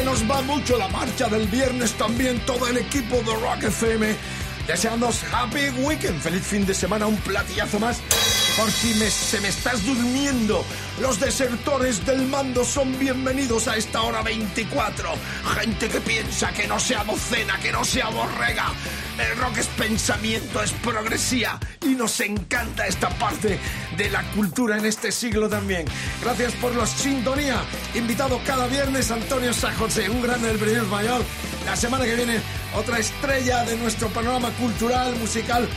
D: Nos va mucho la marcha del viernes también todo el equipo de Rock FM. Deseándoos happy weekend, feliz fin de semana, un platillazo más. Por si me- se me estás durmiendo, los desertores del mando son bienvenidos a esta hora 24. Gente que piensa que no sea docena, que no sea borrega. El rock es pensamiento, es progresía y nos encanta esta parte de la cultura en este siglo también. Gracias por la sintonía. Invitado cada viernes Antonio San José, un grande del Brindis Mayor. La semana que viene otra estrella de nuestro panorama cultural, musical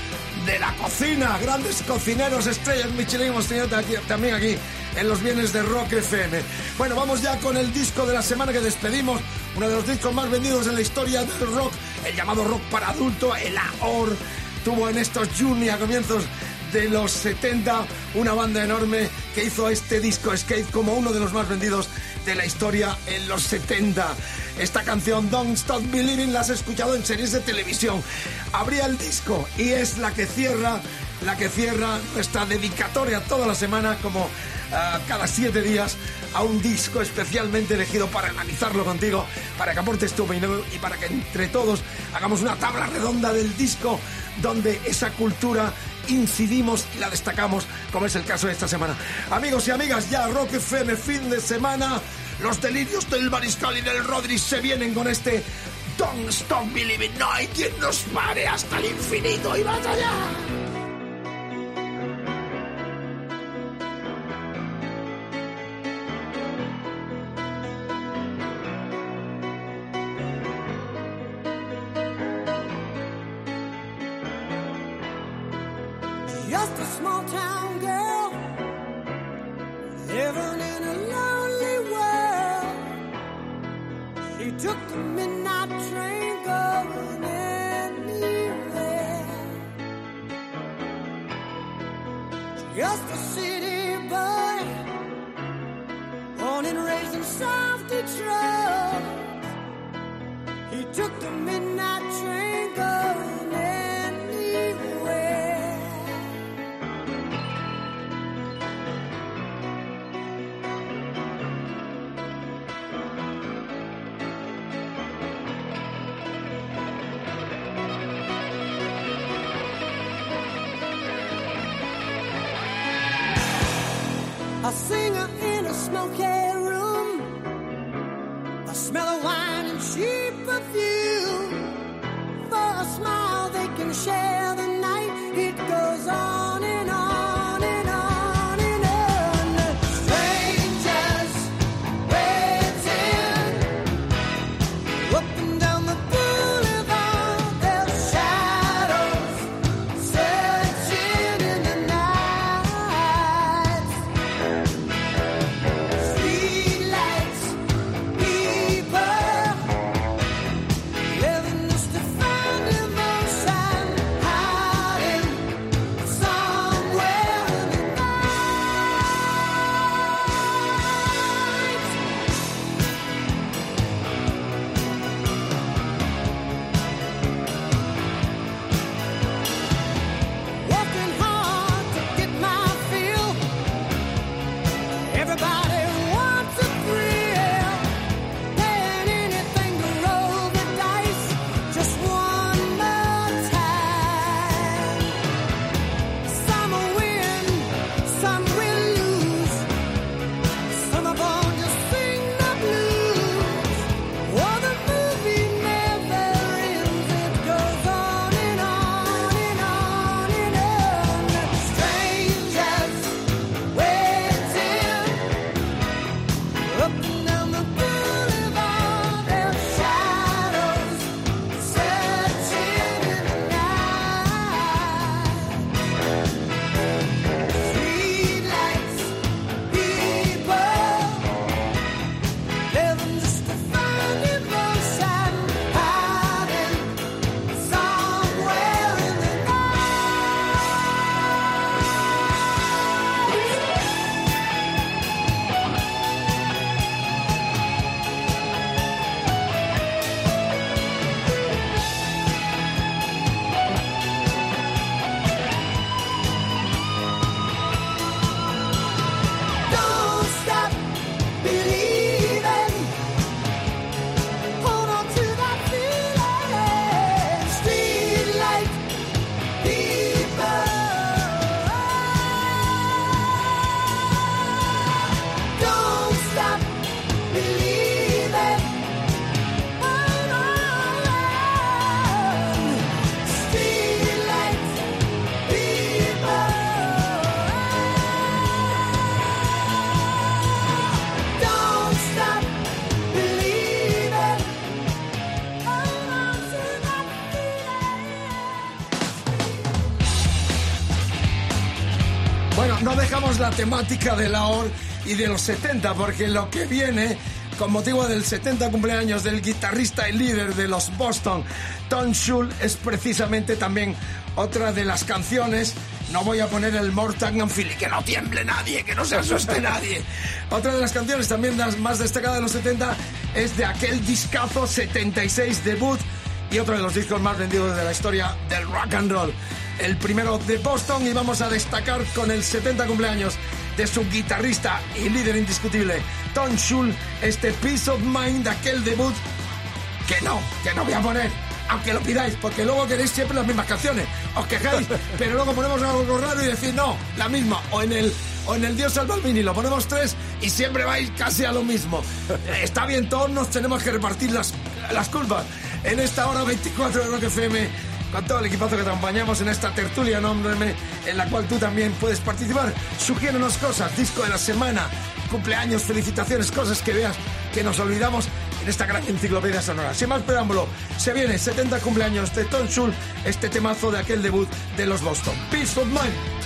D: de la cocina. Grandes cocineros, estrellas Michelin hemos tenido también aquí en los bienes de Rock FM. Bueno, vamos ya con el disco de la semana que despedimos. Uno de los discos más vendidos en la historia del rock, el llamado rock para adulto, el AOR. Tuvo en estos Juni a comienzos de los 70 una banda enorme que hizo este disco Skate como uno de los más vendidos de la historia en los 70. Esta canción Don't Stop Believing la has escuchado en series de televisión. Abría el disco y es la que cierra, la que cierra nuestra dedicatoria toda la semana como ah, cada siete días a un disco especialmente elegido para analizarlo contigo, para que aportes tu opinión y para que entre todos hagamos una tabla redonda del disco donde esa cultura incidimos y la destacamos, como es el caso de esta semana. Amigos y amigas, ya Rock FM fin de semana. Los delirios del Mariscal y del Rodri se vienen con este Don't Stop Believing. No hay quien nos pare hasta el infinito y más allá. Temática de la OR y de los 70, porque lo que viene con motivo del 70 cumpleaños del guitarrista y líder de los Boston, Tom Schul, es precisamente también otra de las canciones. No voy a poner el Mortan Philly, que no tiemble nadie, que no se asuste [laughs] nadie. Otra de las canciones también las más destacadas de los 70 es de aquel discazo 76 debut y otro de los discos más vendidos de la historia del rock and roll. El primero de Boston y vamos a destacar con el 70 cumpleaños de su guitarrista y líder indiscutible, Tom Schul, este Peace of Mind, aquel debut que no, que no voy a poner, aunque lo pidáis, porque luego queréis siempre las mismas canciones, os quejáis, [laughs] pero luego ponemos algo raro y decís no, la misma, o en el o en el Dios salva al Mini, lo ponemos tres y siempre vais casi a lo mismo. Está bien, todos nos tenemos que repartir las, las culpas. En esta hora 24 de Rock FM, con todo el equipazo que te acompañamos en esta tertulia, nómbrame, en la cual tú también puedes participar. Sugiérenos cosas, disco de la semana, cumpleaños, felicitaciones, cosas que veas que nos olvidamos en esta gran enciclopedia sonora. Sin más preámbulo, se viene 70 cumpleaños de Tom Schul, este temazo de aquel debut de los Boston. Peace of Mind.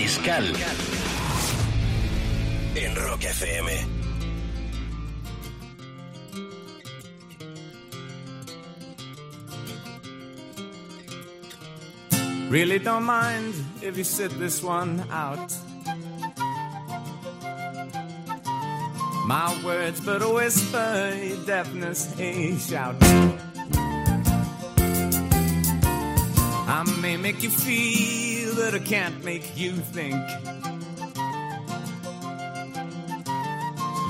C: Mariscal. En Rock FM.
G: Really don't mind if you sit this one out. My words but a whisper, your deafness a shout. I may make you feel, but I can't make you think.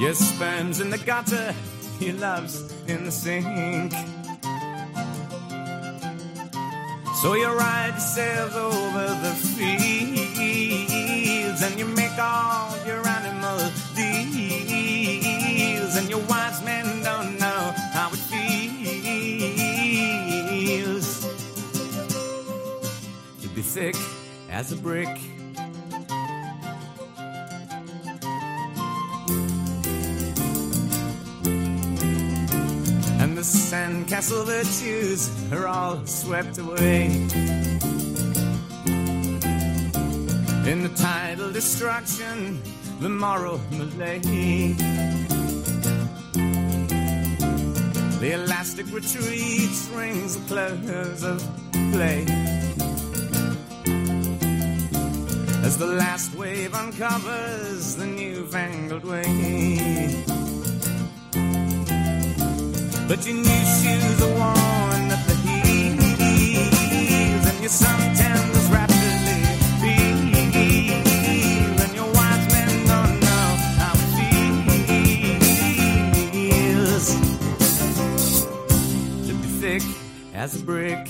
G: Your sperm's in the gutter, your love's in the sink. So you ride yourselves over the fields and you make all your animal deals and your wise men don't know how it feels to be thick as a brick. And the sandcastle virtues are all swept away. In the tidal destruction, the moral malaise. The elastic retreat rings the close of play. As the last wave uncovers the newfangled way. But your new shoes are worn at the heels, and your suntans rapidly feel, and your wise men don't know how it feels to be thick as a brick.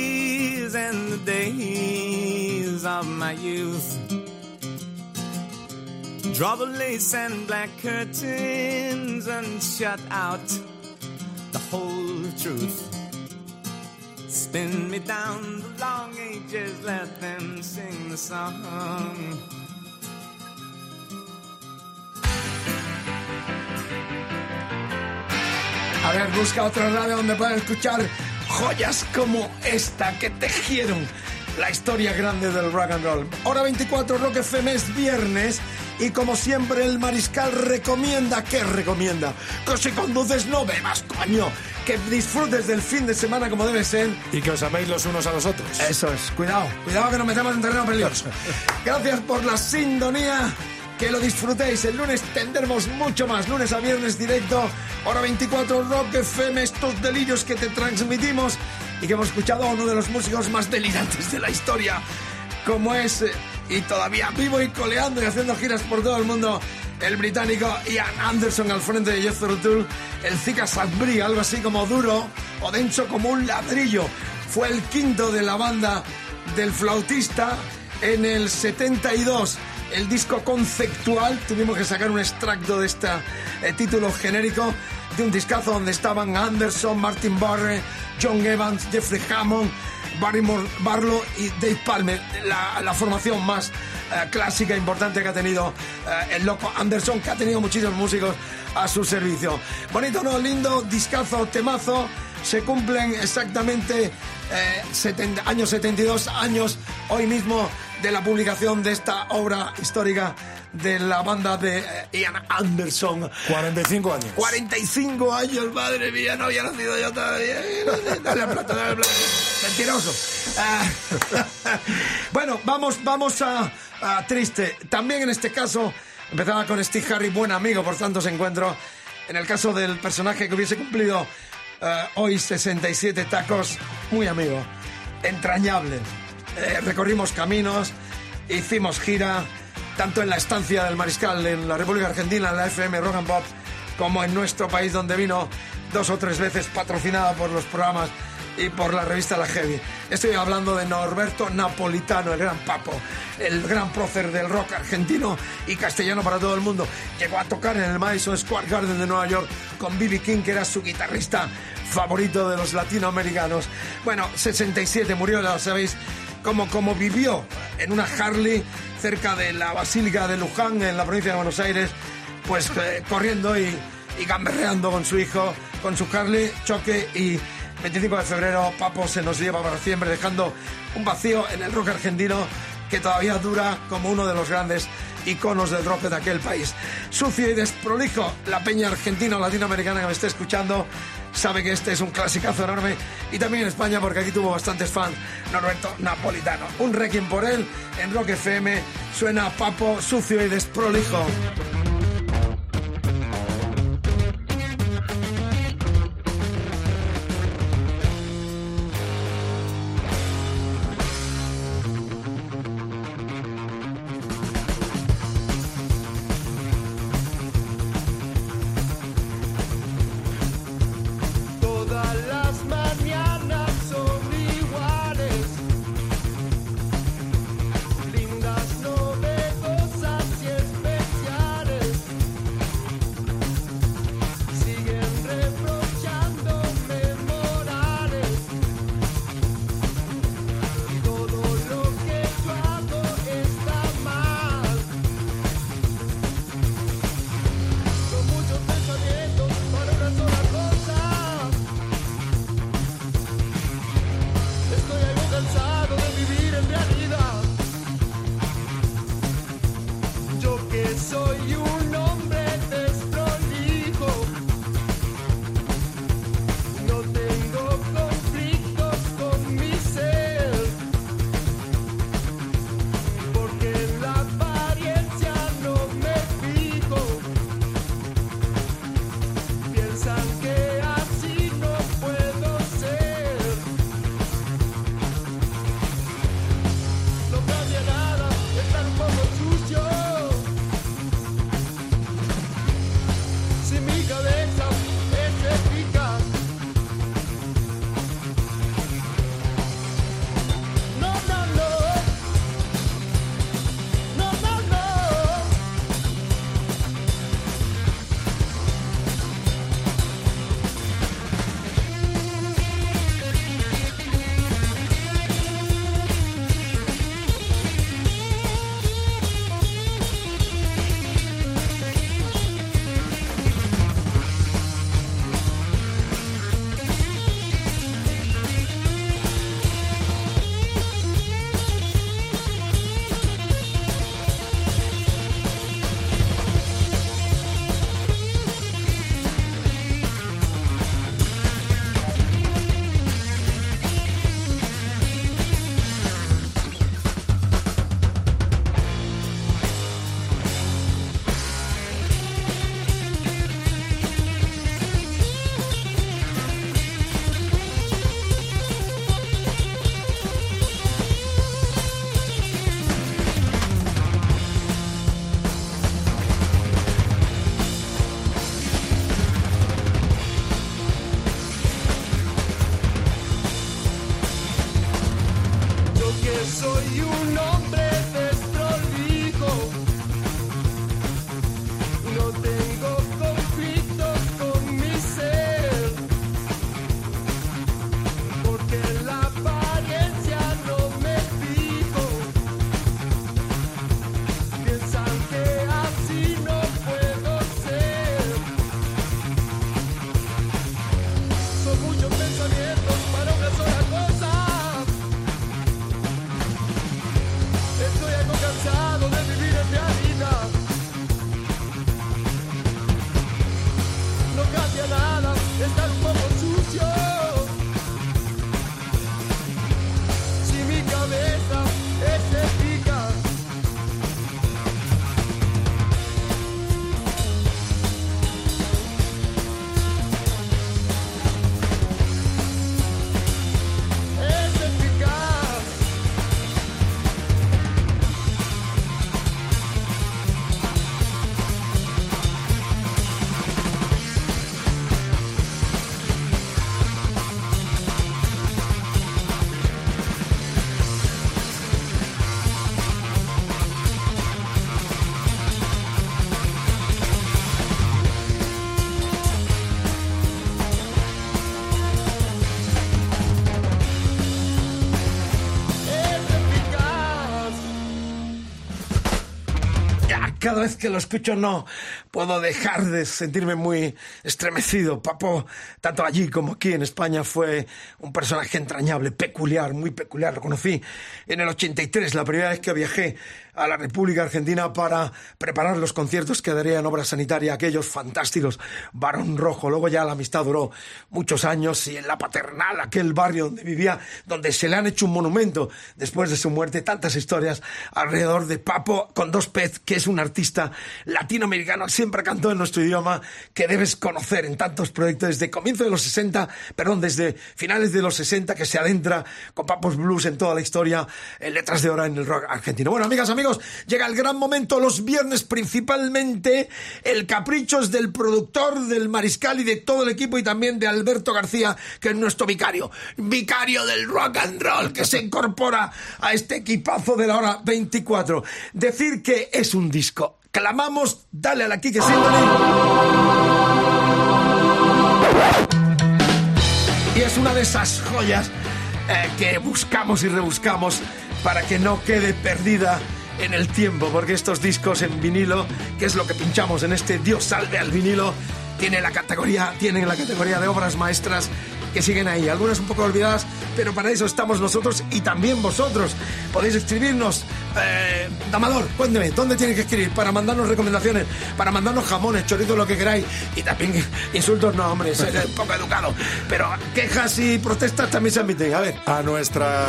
G: and the days of my youth. Draw the lace and black curtains and shut out the whole truth. Spin me down the long ages, let them sing the song.
D: A ver, busca otra radio donde puedan escuchar joyas como esta que tejieron la historia grande del rock and roll. Hora 24 Rock FM es viernes y como siempre el mariscal recomienda, ¿qué recomienda? Que si conduces no bebas, coño. Que disfrutes del fin de semana como debe ser.
F: Y que os améis los unos a los otros.
D: Eso es, cuidado, cuidado que nos metemos en terreno peligroso. [laughs] Gracias por la sintonía. Que lo disfrutéis. El lunes tendremos mucho más. Lunes a viernes directo. Hora 24 Rock FM. Estos delirios que te transmitimos y que hemos escuchado a uno de los músicos más delirantes de la historia. Como es, eh, y todavía vivo y coleando y haciendo giras por todo el mundo, el británico Ian Anderson al frente de Jethro Tull. El Zika Sabri, algo así como duro o denso como un ladrillo. Fue el quinto de la banda del flautista en el 72 el disco conceptual. Tuvimos que sacar un extracto de este eh, título genérico de un discazo donde estaban Anderson, Martin Barre, John Evans, Jeffrey Hammond, Barrymore Barlow y Dave Palmer. La, formación más eh, clásica e importante que ha tenido eh, el loco Anderson, que ha tenido muchísimos músicos a su servicio. Bonito, ¿no? Lindo, discazo, temazo. Se cumplen exactamente eh, 70 años 72 años hoy mismo de la publicación de esta obra histórica de la banda de eh, Ian Anderson.
F: 45 años.
D: 45 años, madre mía, no había nacido yo todavía. Dale plata, dale plata. Mentiroso. Ah, [laughs] bueno, vamos, vamos a, a triste. También en este caso, empezaba con Steve Harry, buen amigo por tantos encuentros. En el caso del personaje que hubiese cumplido eh, hoy 67 tacos, muy amigo, entrañable. Eh, recorrimos caminos, hicimos gira tanto en la estancia del Mariscal en la República Argentina, en la FM Rock and Pop, como en nuestro país donde vino dos o tres veces patrocinada por los programas y por la revista La Heavy. Estoy hablando de Norberto Napolitano, el gran papo, el gran prócer del rock argentino y castellano para todo el mundo. Llegó a tocar en el Madison Square Garden de Nueva York con Billy King, que era su guitarrista favorito de los latinoamericanos. Bueno, 67 murió, ya lo sabéis, como, vivió en una Harley cerca de la Basílica de Luján, en la provincia de Buenos Aires, pues eh, corriendo y, y gamberreando con su hijo, con su Harley, choque y 25 de febrero Papo se nos lleva para siempre dejando un vacío en el rock argentino que todavía dura como uno de los grandes iconos del rock de aquel país. Sucio y desprolijo, la peña argentina o latinoamericana que me esté escuchando sabe que este es un clasicazo enorme y también en España porque aquí tuvo bastantes fans Norberto Napolitano. Un requiem por él en Rock FM suena Papo sucio y desprolijo.
H: Soy un hombre
D: cada vez que lo escucho no puedo dejar de sentirme muy estremecido. Papo, tanto allí como aquí en España, fue un personaje entrañable, peculiar, muy peculiar. Lo conocí en el 83, la primera vez que viajé a la República Argentina para preparar los conciertos que daría en obra sanitaria, aquellos fantásticos Barón Rojo. Luego ya la amistad duró muchos años y en la paternal, aquel barrio donde vivía, donde se le han hecho un monumento después de su muerte, tantas historias alrededor de Papo con dos pez, que es un artista latinoamericano, siempre cantó en nuestro idioma, que debes conocer en tantos proyectos desde comienzo de los 60, perdón, desde finales de los 60, que se adentra con Papos Blues en toda la historia, en letras de hora en el rock argentino. Bueno, amigas, amigos, llega el gran momento los viernes principalmente, el caprichos del productor, del mariscal y de todo el equipo y también de Alberto García, que es nuestro vicario, vicario del rock and roll, que se incorpora a este equipazo de la hora 24. Decir que es un disco. Clamamos, dale a la Kike Y es una de esas joyas eh, que buscamos y rebuscamos para que no quede perdida en el tiempo, porque estos discos en vinilo, que es lo que pinchamos en este Dios salve al vinilo, tiene la categoría, tienen la categoría de obras maestras que siguen ahí, algunas un poco olvidadas, pero para eso estamos nosotros y también vosotros. Podéis escribirnos, eh, Damador, cuénteme, ¿dónde tienen que escribir? Para mandarnos recomendaciones, para mandarnos jamones, chorizos, lo que queráis, y también [laughs] insultos, no, hombre, soy un poco educado, pero quejas y protestas también se admiten, a ver.
F: A nuestra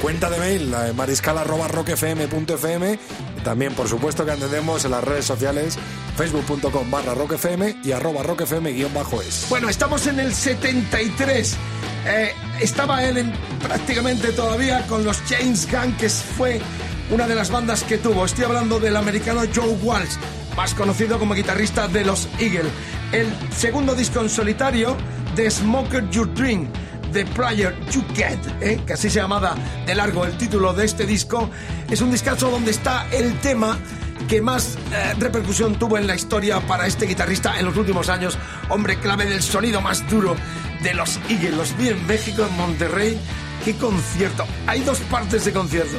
F: cuenta de mail, la de mariscal.rockfm.fm, y también, por supuesto, que atendemos en las redes sociales facebook.com barra rockfm y arroba rockfm guion bajo es.
D: Bueno, estamos en el 73. Eh, estaba él en- prácticamente todavía con los James Gunn, que fue una de las bandas que tuvo. Estoy hablando del americano Joe Walsh, más conocido como guitarrista de los Eagles. El segundo disco en solitario, The Smoker Your Dream. The Prayer You Get, eh, que así se llamaba de largo el título de este disco, es un discazo donde está el tema que más eh, repercusión tuvo en la historia para este guitarrista en los últimos años, hombre clave del sonido más duro de los Eagles. Los vi en México, en Monterrey. ¡Qué concierto! Hay dos partes de concierto.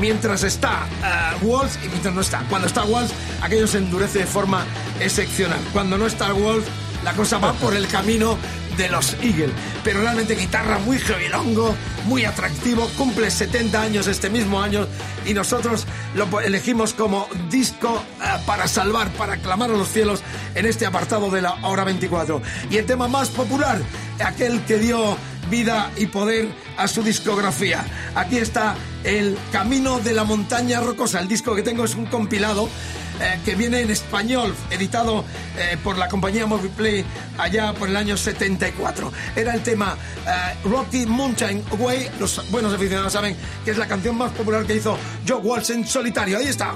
D: Mientras está eh, Walls y mientras no está. Cuando está Walls, aquello se endurece de forma excepcional. Cuando no está Walls, la cosa va por el camino de los Eagles. Pero realmente guitarra muy longo, muy atractivo, cumple 70 años este mismo año y nosotros lo elegimos como disco eh, para salvar, para clamar a los cielos en este apartado de la hora 24. Y el tema más popular, aquel que dio vida y poder a su discografía. Aquí está El Camino de la Montaña Rocosa. El disco que tengo es un compilado eh, que viene en español, editado eh, por la compañía Moviplay allá por el año 74. Era el tema eh, Rocky Mountain Way. Los buenos aficionados saben que es la canción más popular que hizo Joe Walsh en solitario. Ahí está.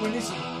D: Buenísimo.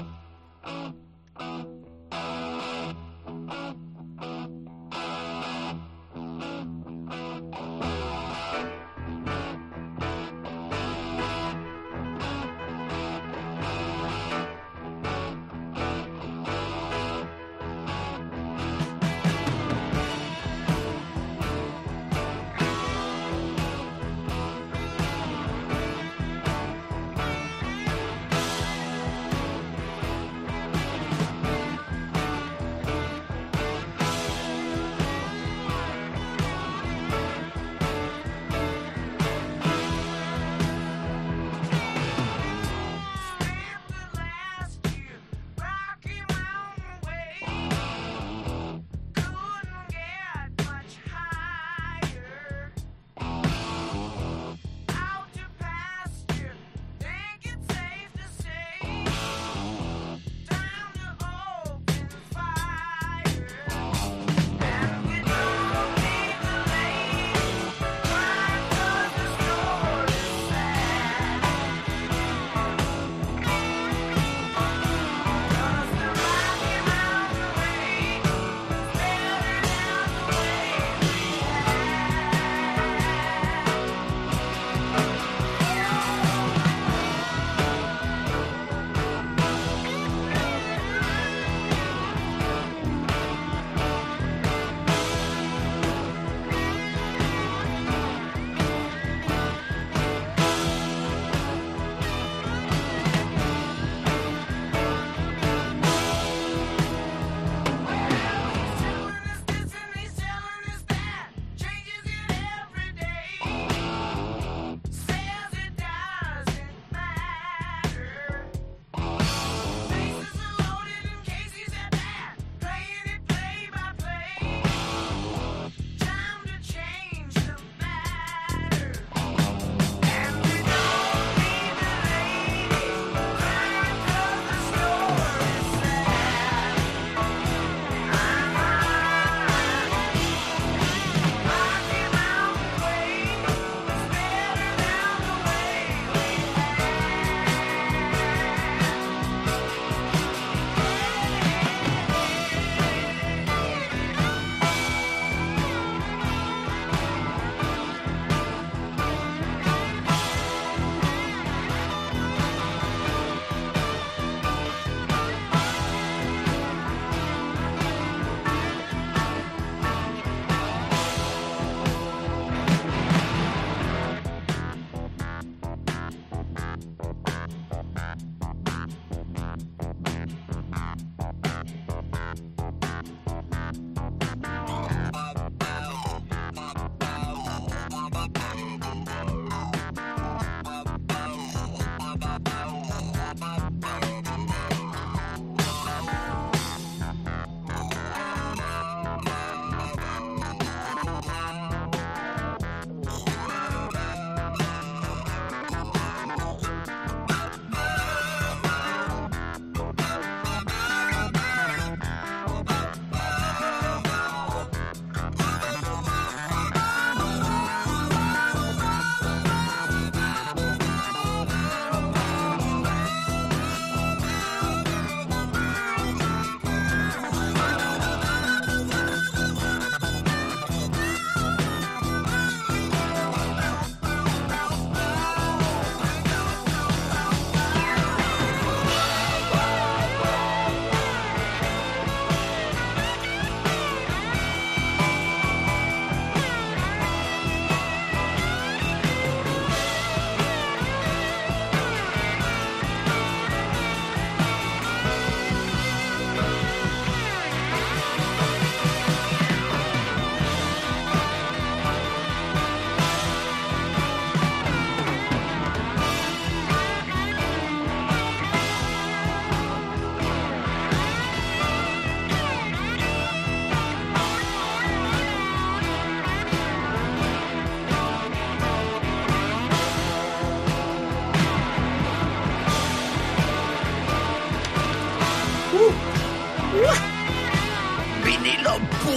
D: Woo!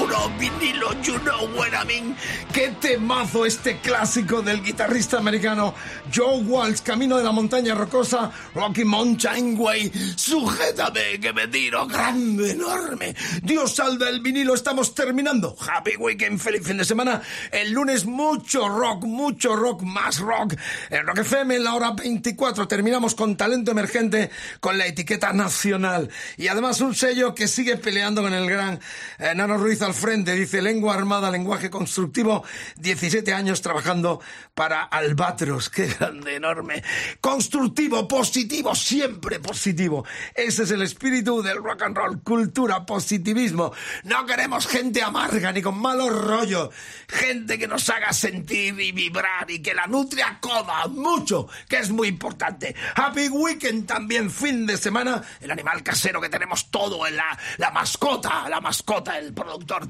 D: Know vinilo, you know what I mean. Qué temazo este clásico del guitarrista americano Joe Walsh, Camino de la Montaña Rocosa, Rocky Mountain Way. Sujétame que me tiro grande, enorme. Dios salve el vinilo, estamos terminando. Happy weekend, feliz fin de semana. El lunes mucho rock, mucho rock, más rock. En Rock FM en la hora 24 terminamos con talento emergente con la etiqueta nacional. Y además un sello que sigue peleando con el gran eh, Nano Ruiz al frente. Dice lengua armada, lenguaje constructivo. 17 años trabajando para Albatros. Qué grande, enorme. Constructivo, positivo, siempre positivo. Ese es el espíritu del rock and roll. Cultura, positivismo. No queremos gente amarga ni con malos rollos. Gente que nos haga sentir y vibrar y que la nutria coda mucho, que es muy importante. Happy Weekend también, fin de semana. El animal casero que tenemos todo en la, la mascota. La mascota, el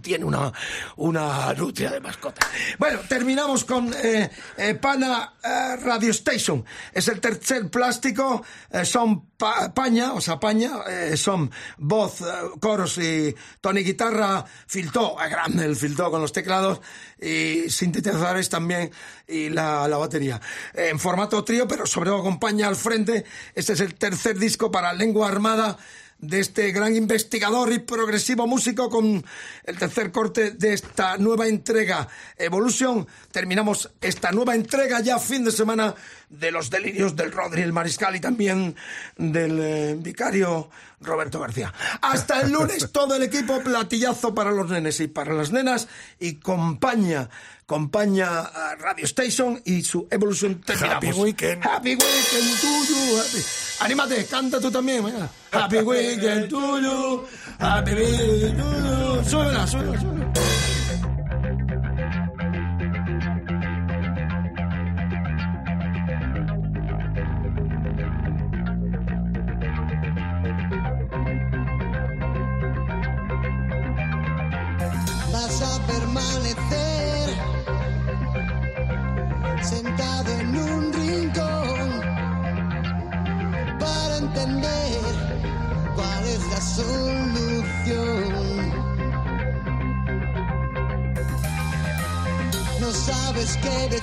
D: tiene una, una nutria de mascota. Bueno, terminamos con eh, eh, Pana eh, Radio Station. Es el tercer plástico. eh, son pa- paña, o sea, paña. eh, son voz, eh, coros y Tony Guitarra. Filtó, grande el filtó con los teclados y sintetizadores también y la, la batería. En formato trío, pero sobre todo con paña al frente. Este es el tercer disco para Lengua Armada de este gran investigador y progresivo músico con el tercer corte de esta nueva entrega Evolution. Terminamos esta nueva entrega ya fin de semana de los delirios del Rodri, el Mariscal y también del eh, vicario Roberto García. Hasta el lunes [laughs] todo el equipo platillazo para los nenes y para las nenas y compañía, compañía a Radio Station y su Evolution terminamos.
F: Happy weekend.
D: Happy weekend to you. Happy- Anímate, canta tú también. venga. Happy weekend to you. Happy weekend to you. Súbela, súbela, súbela.
I: Sabes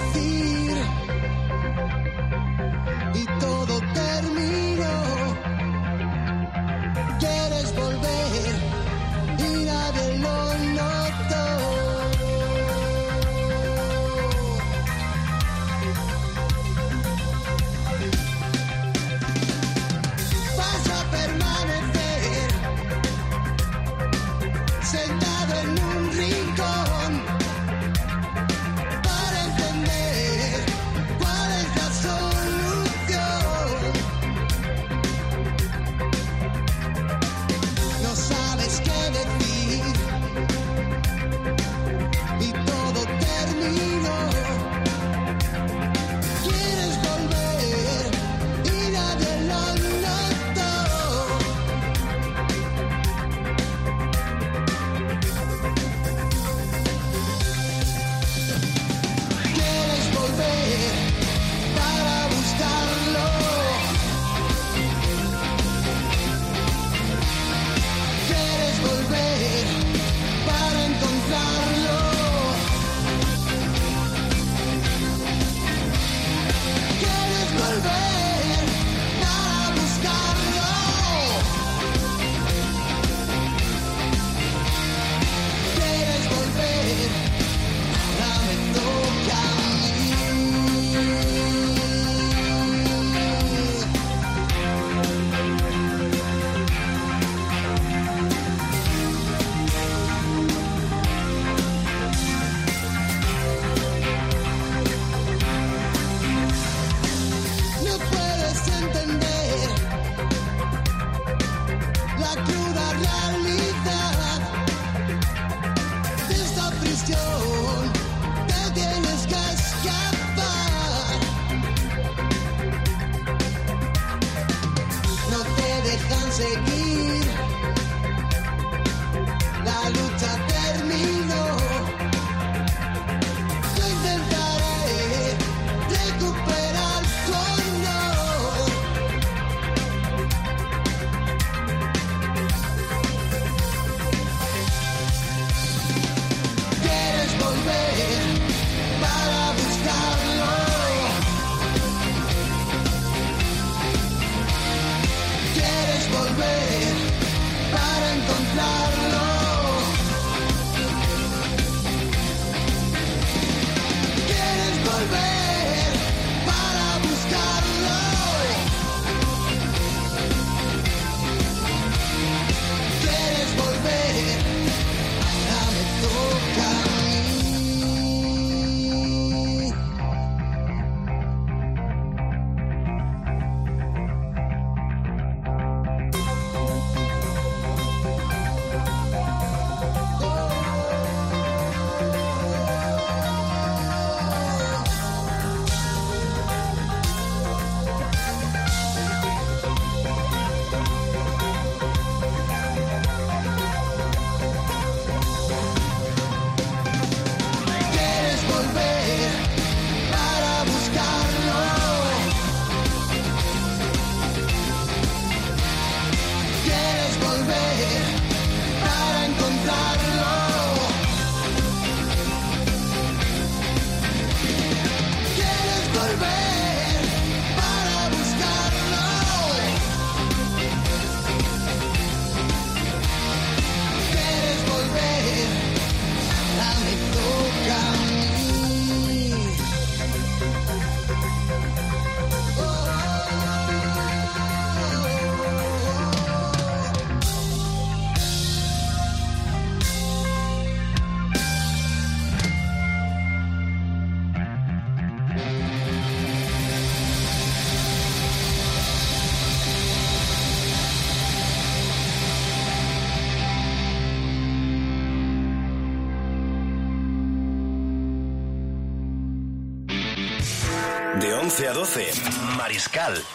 I: a
C: 12, Mariscal.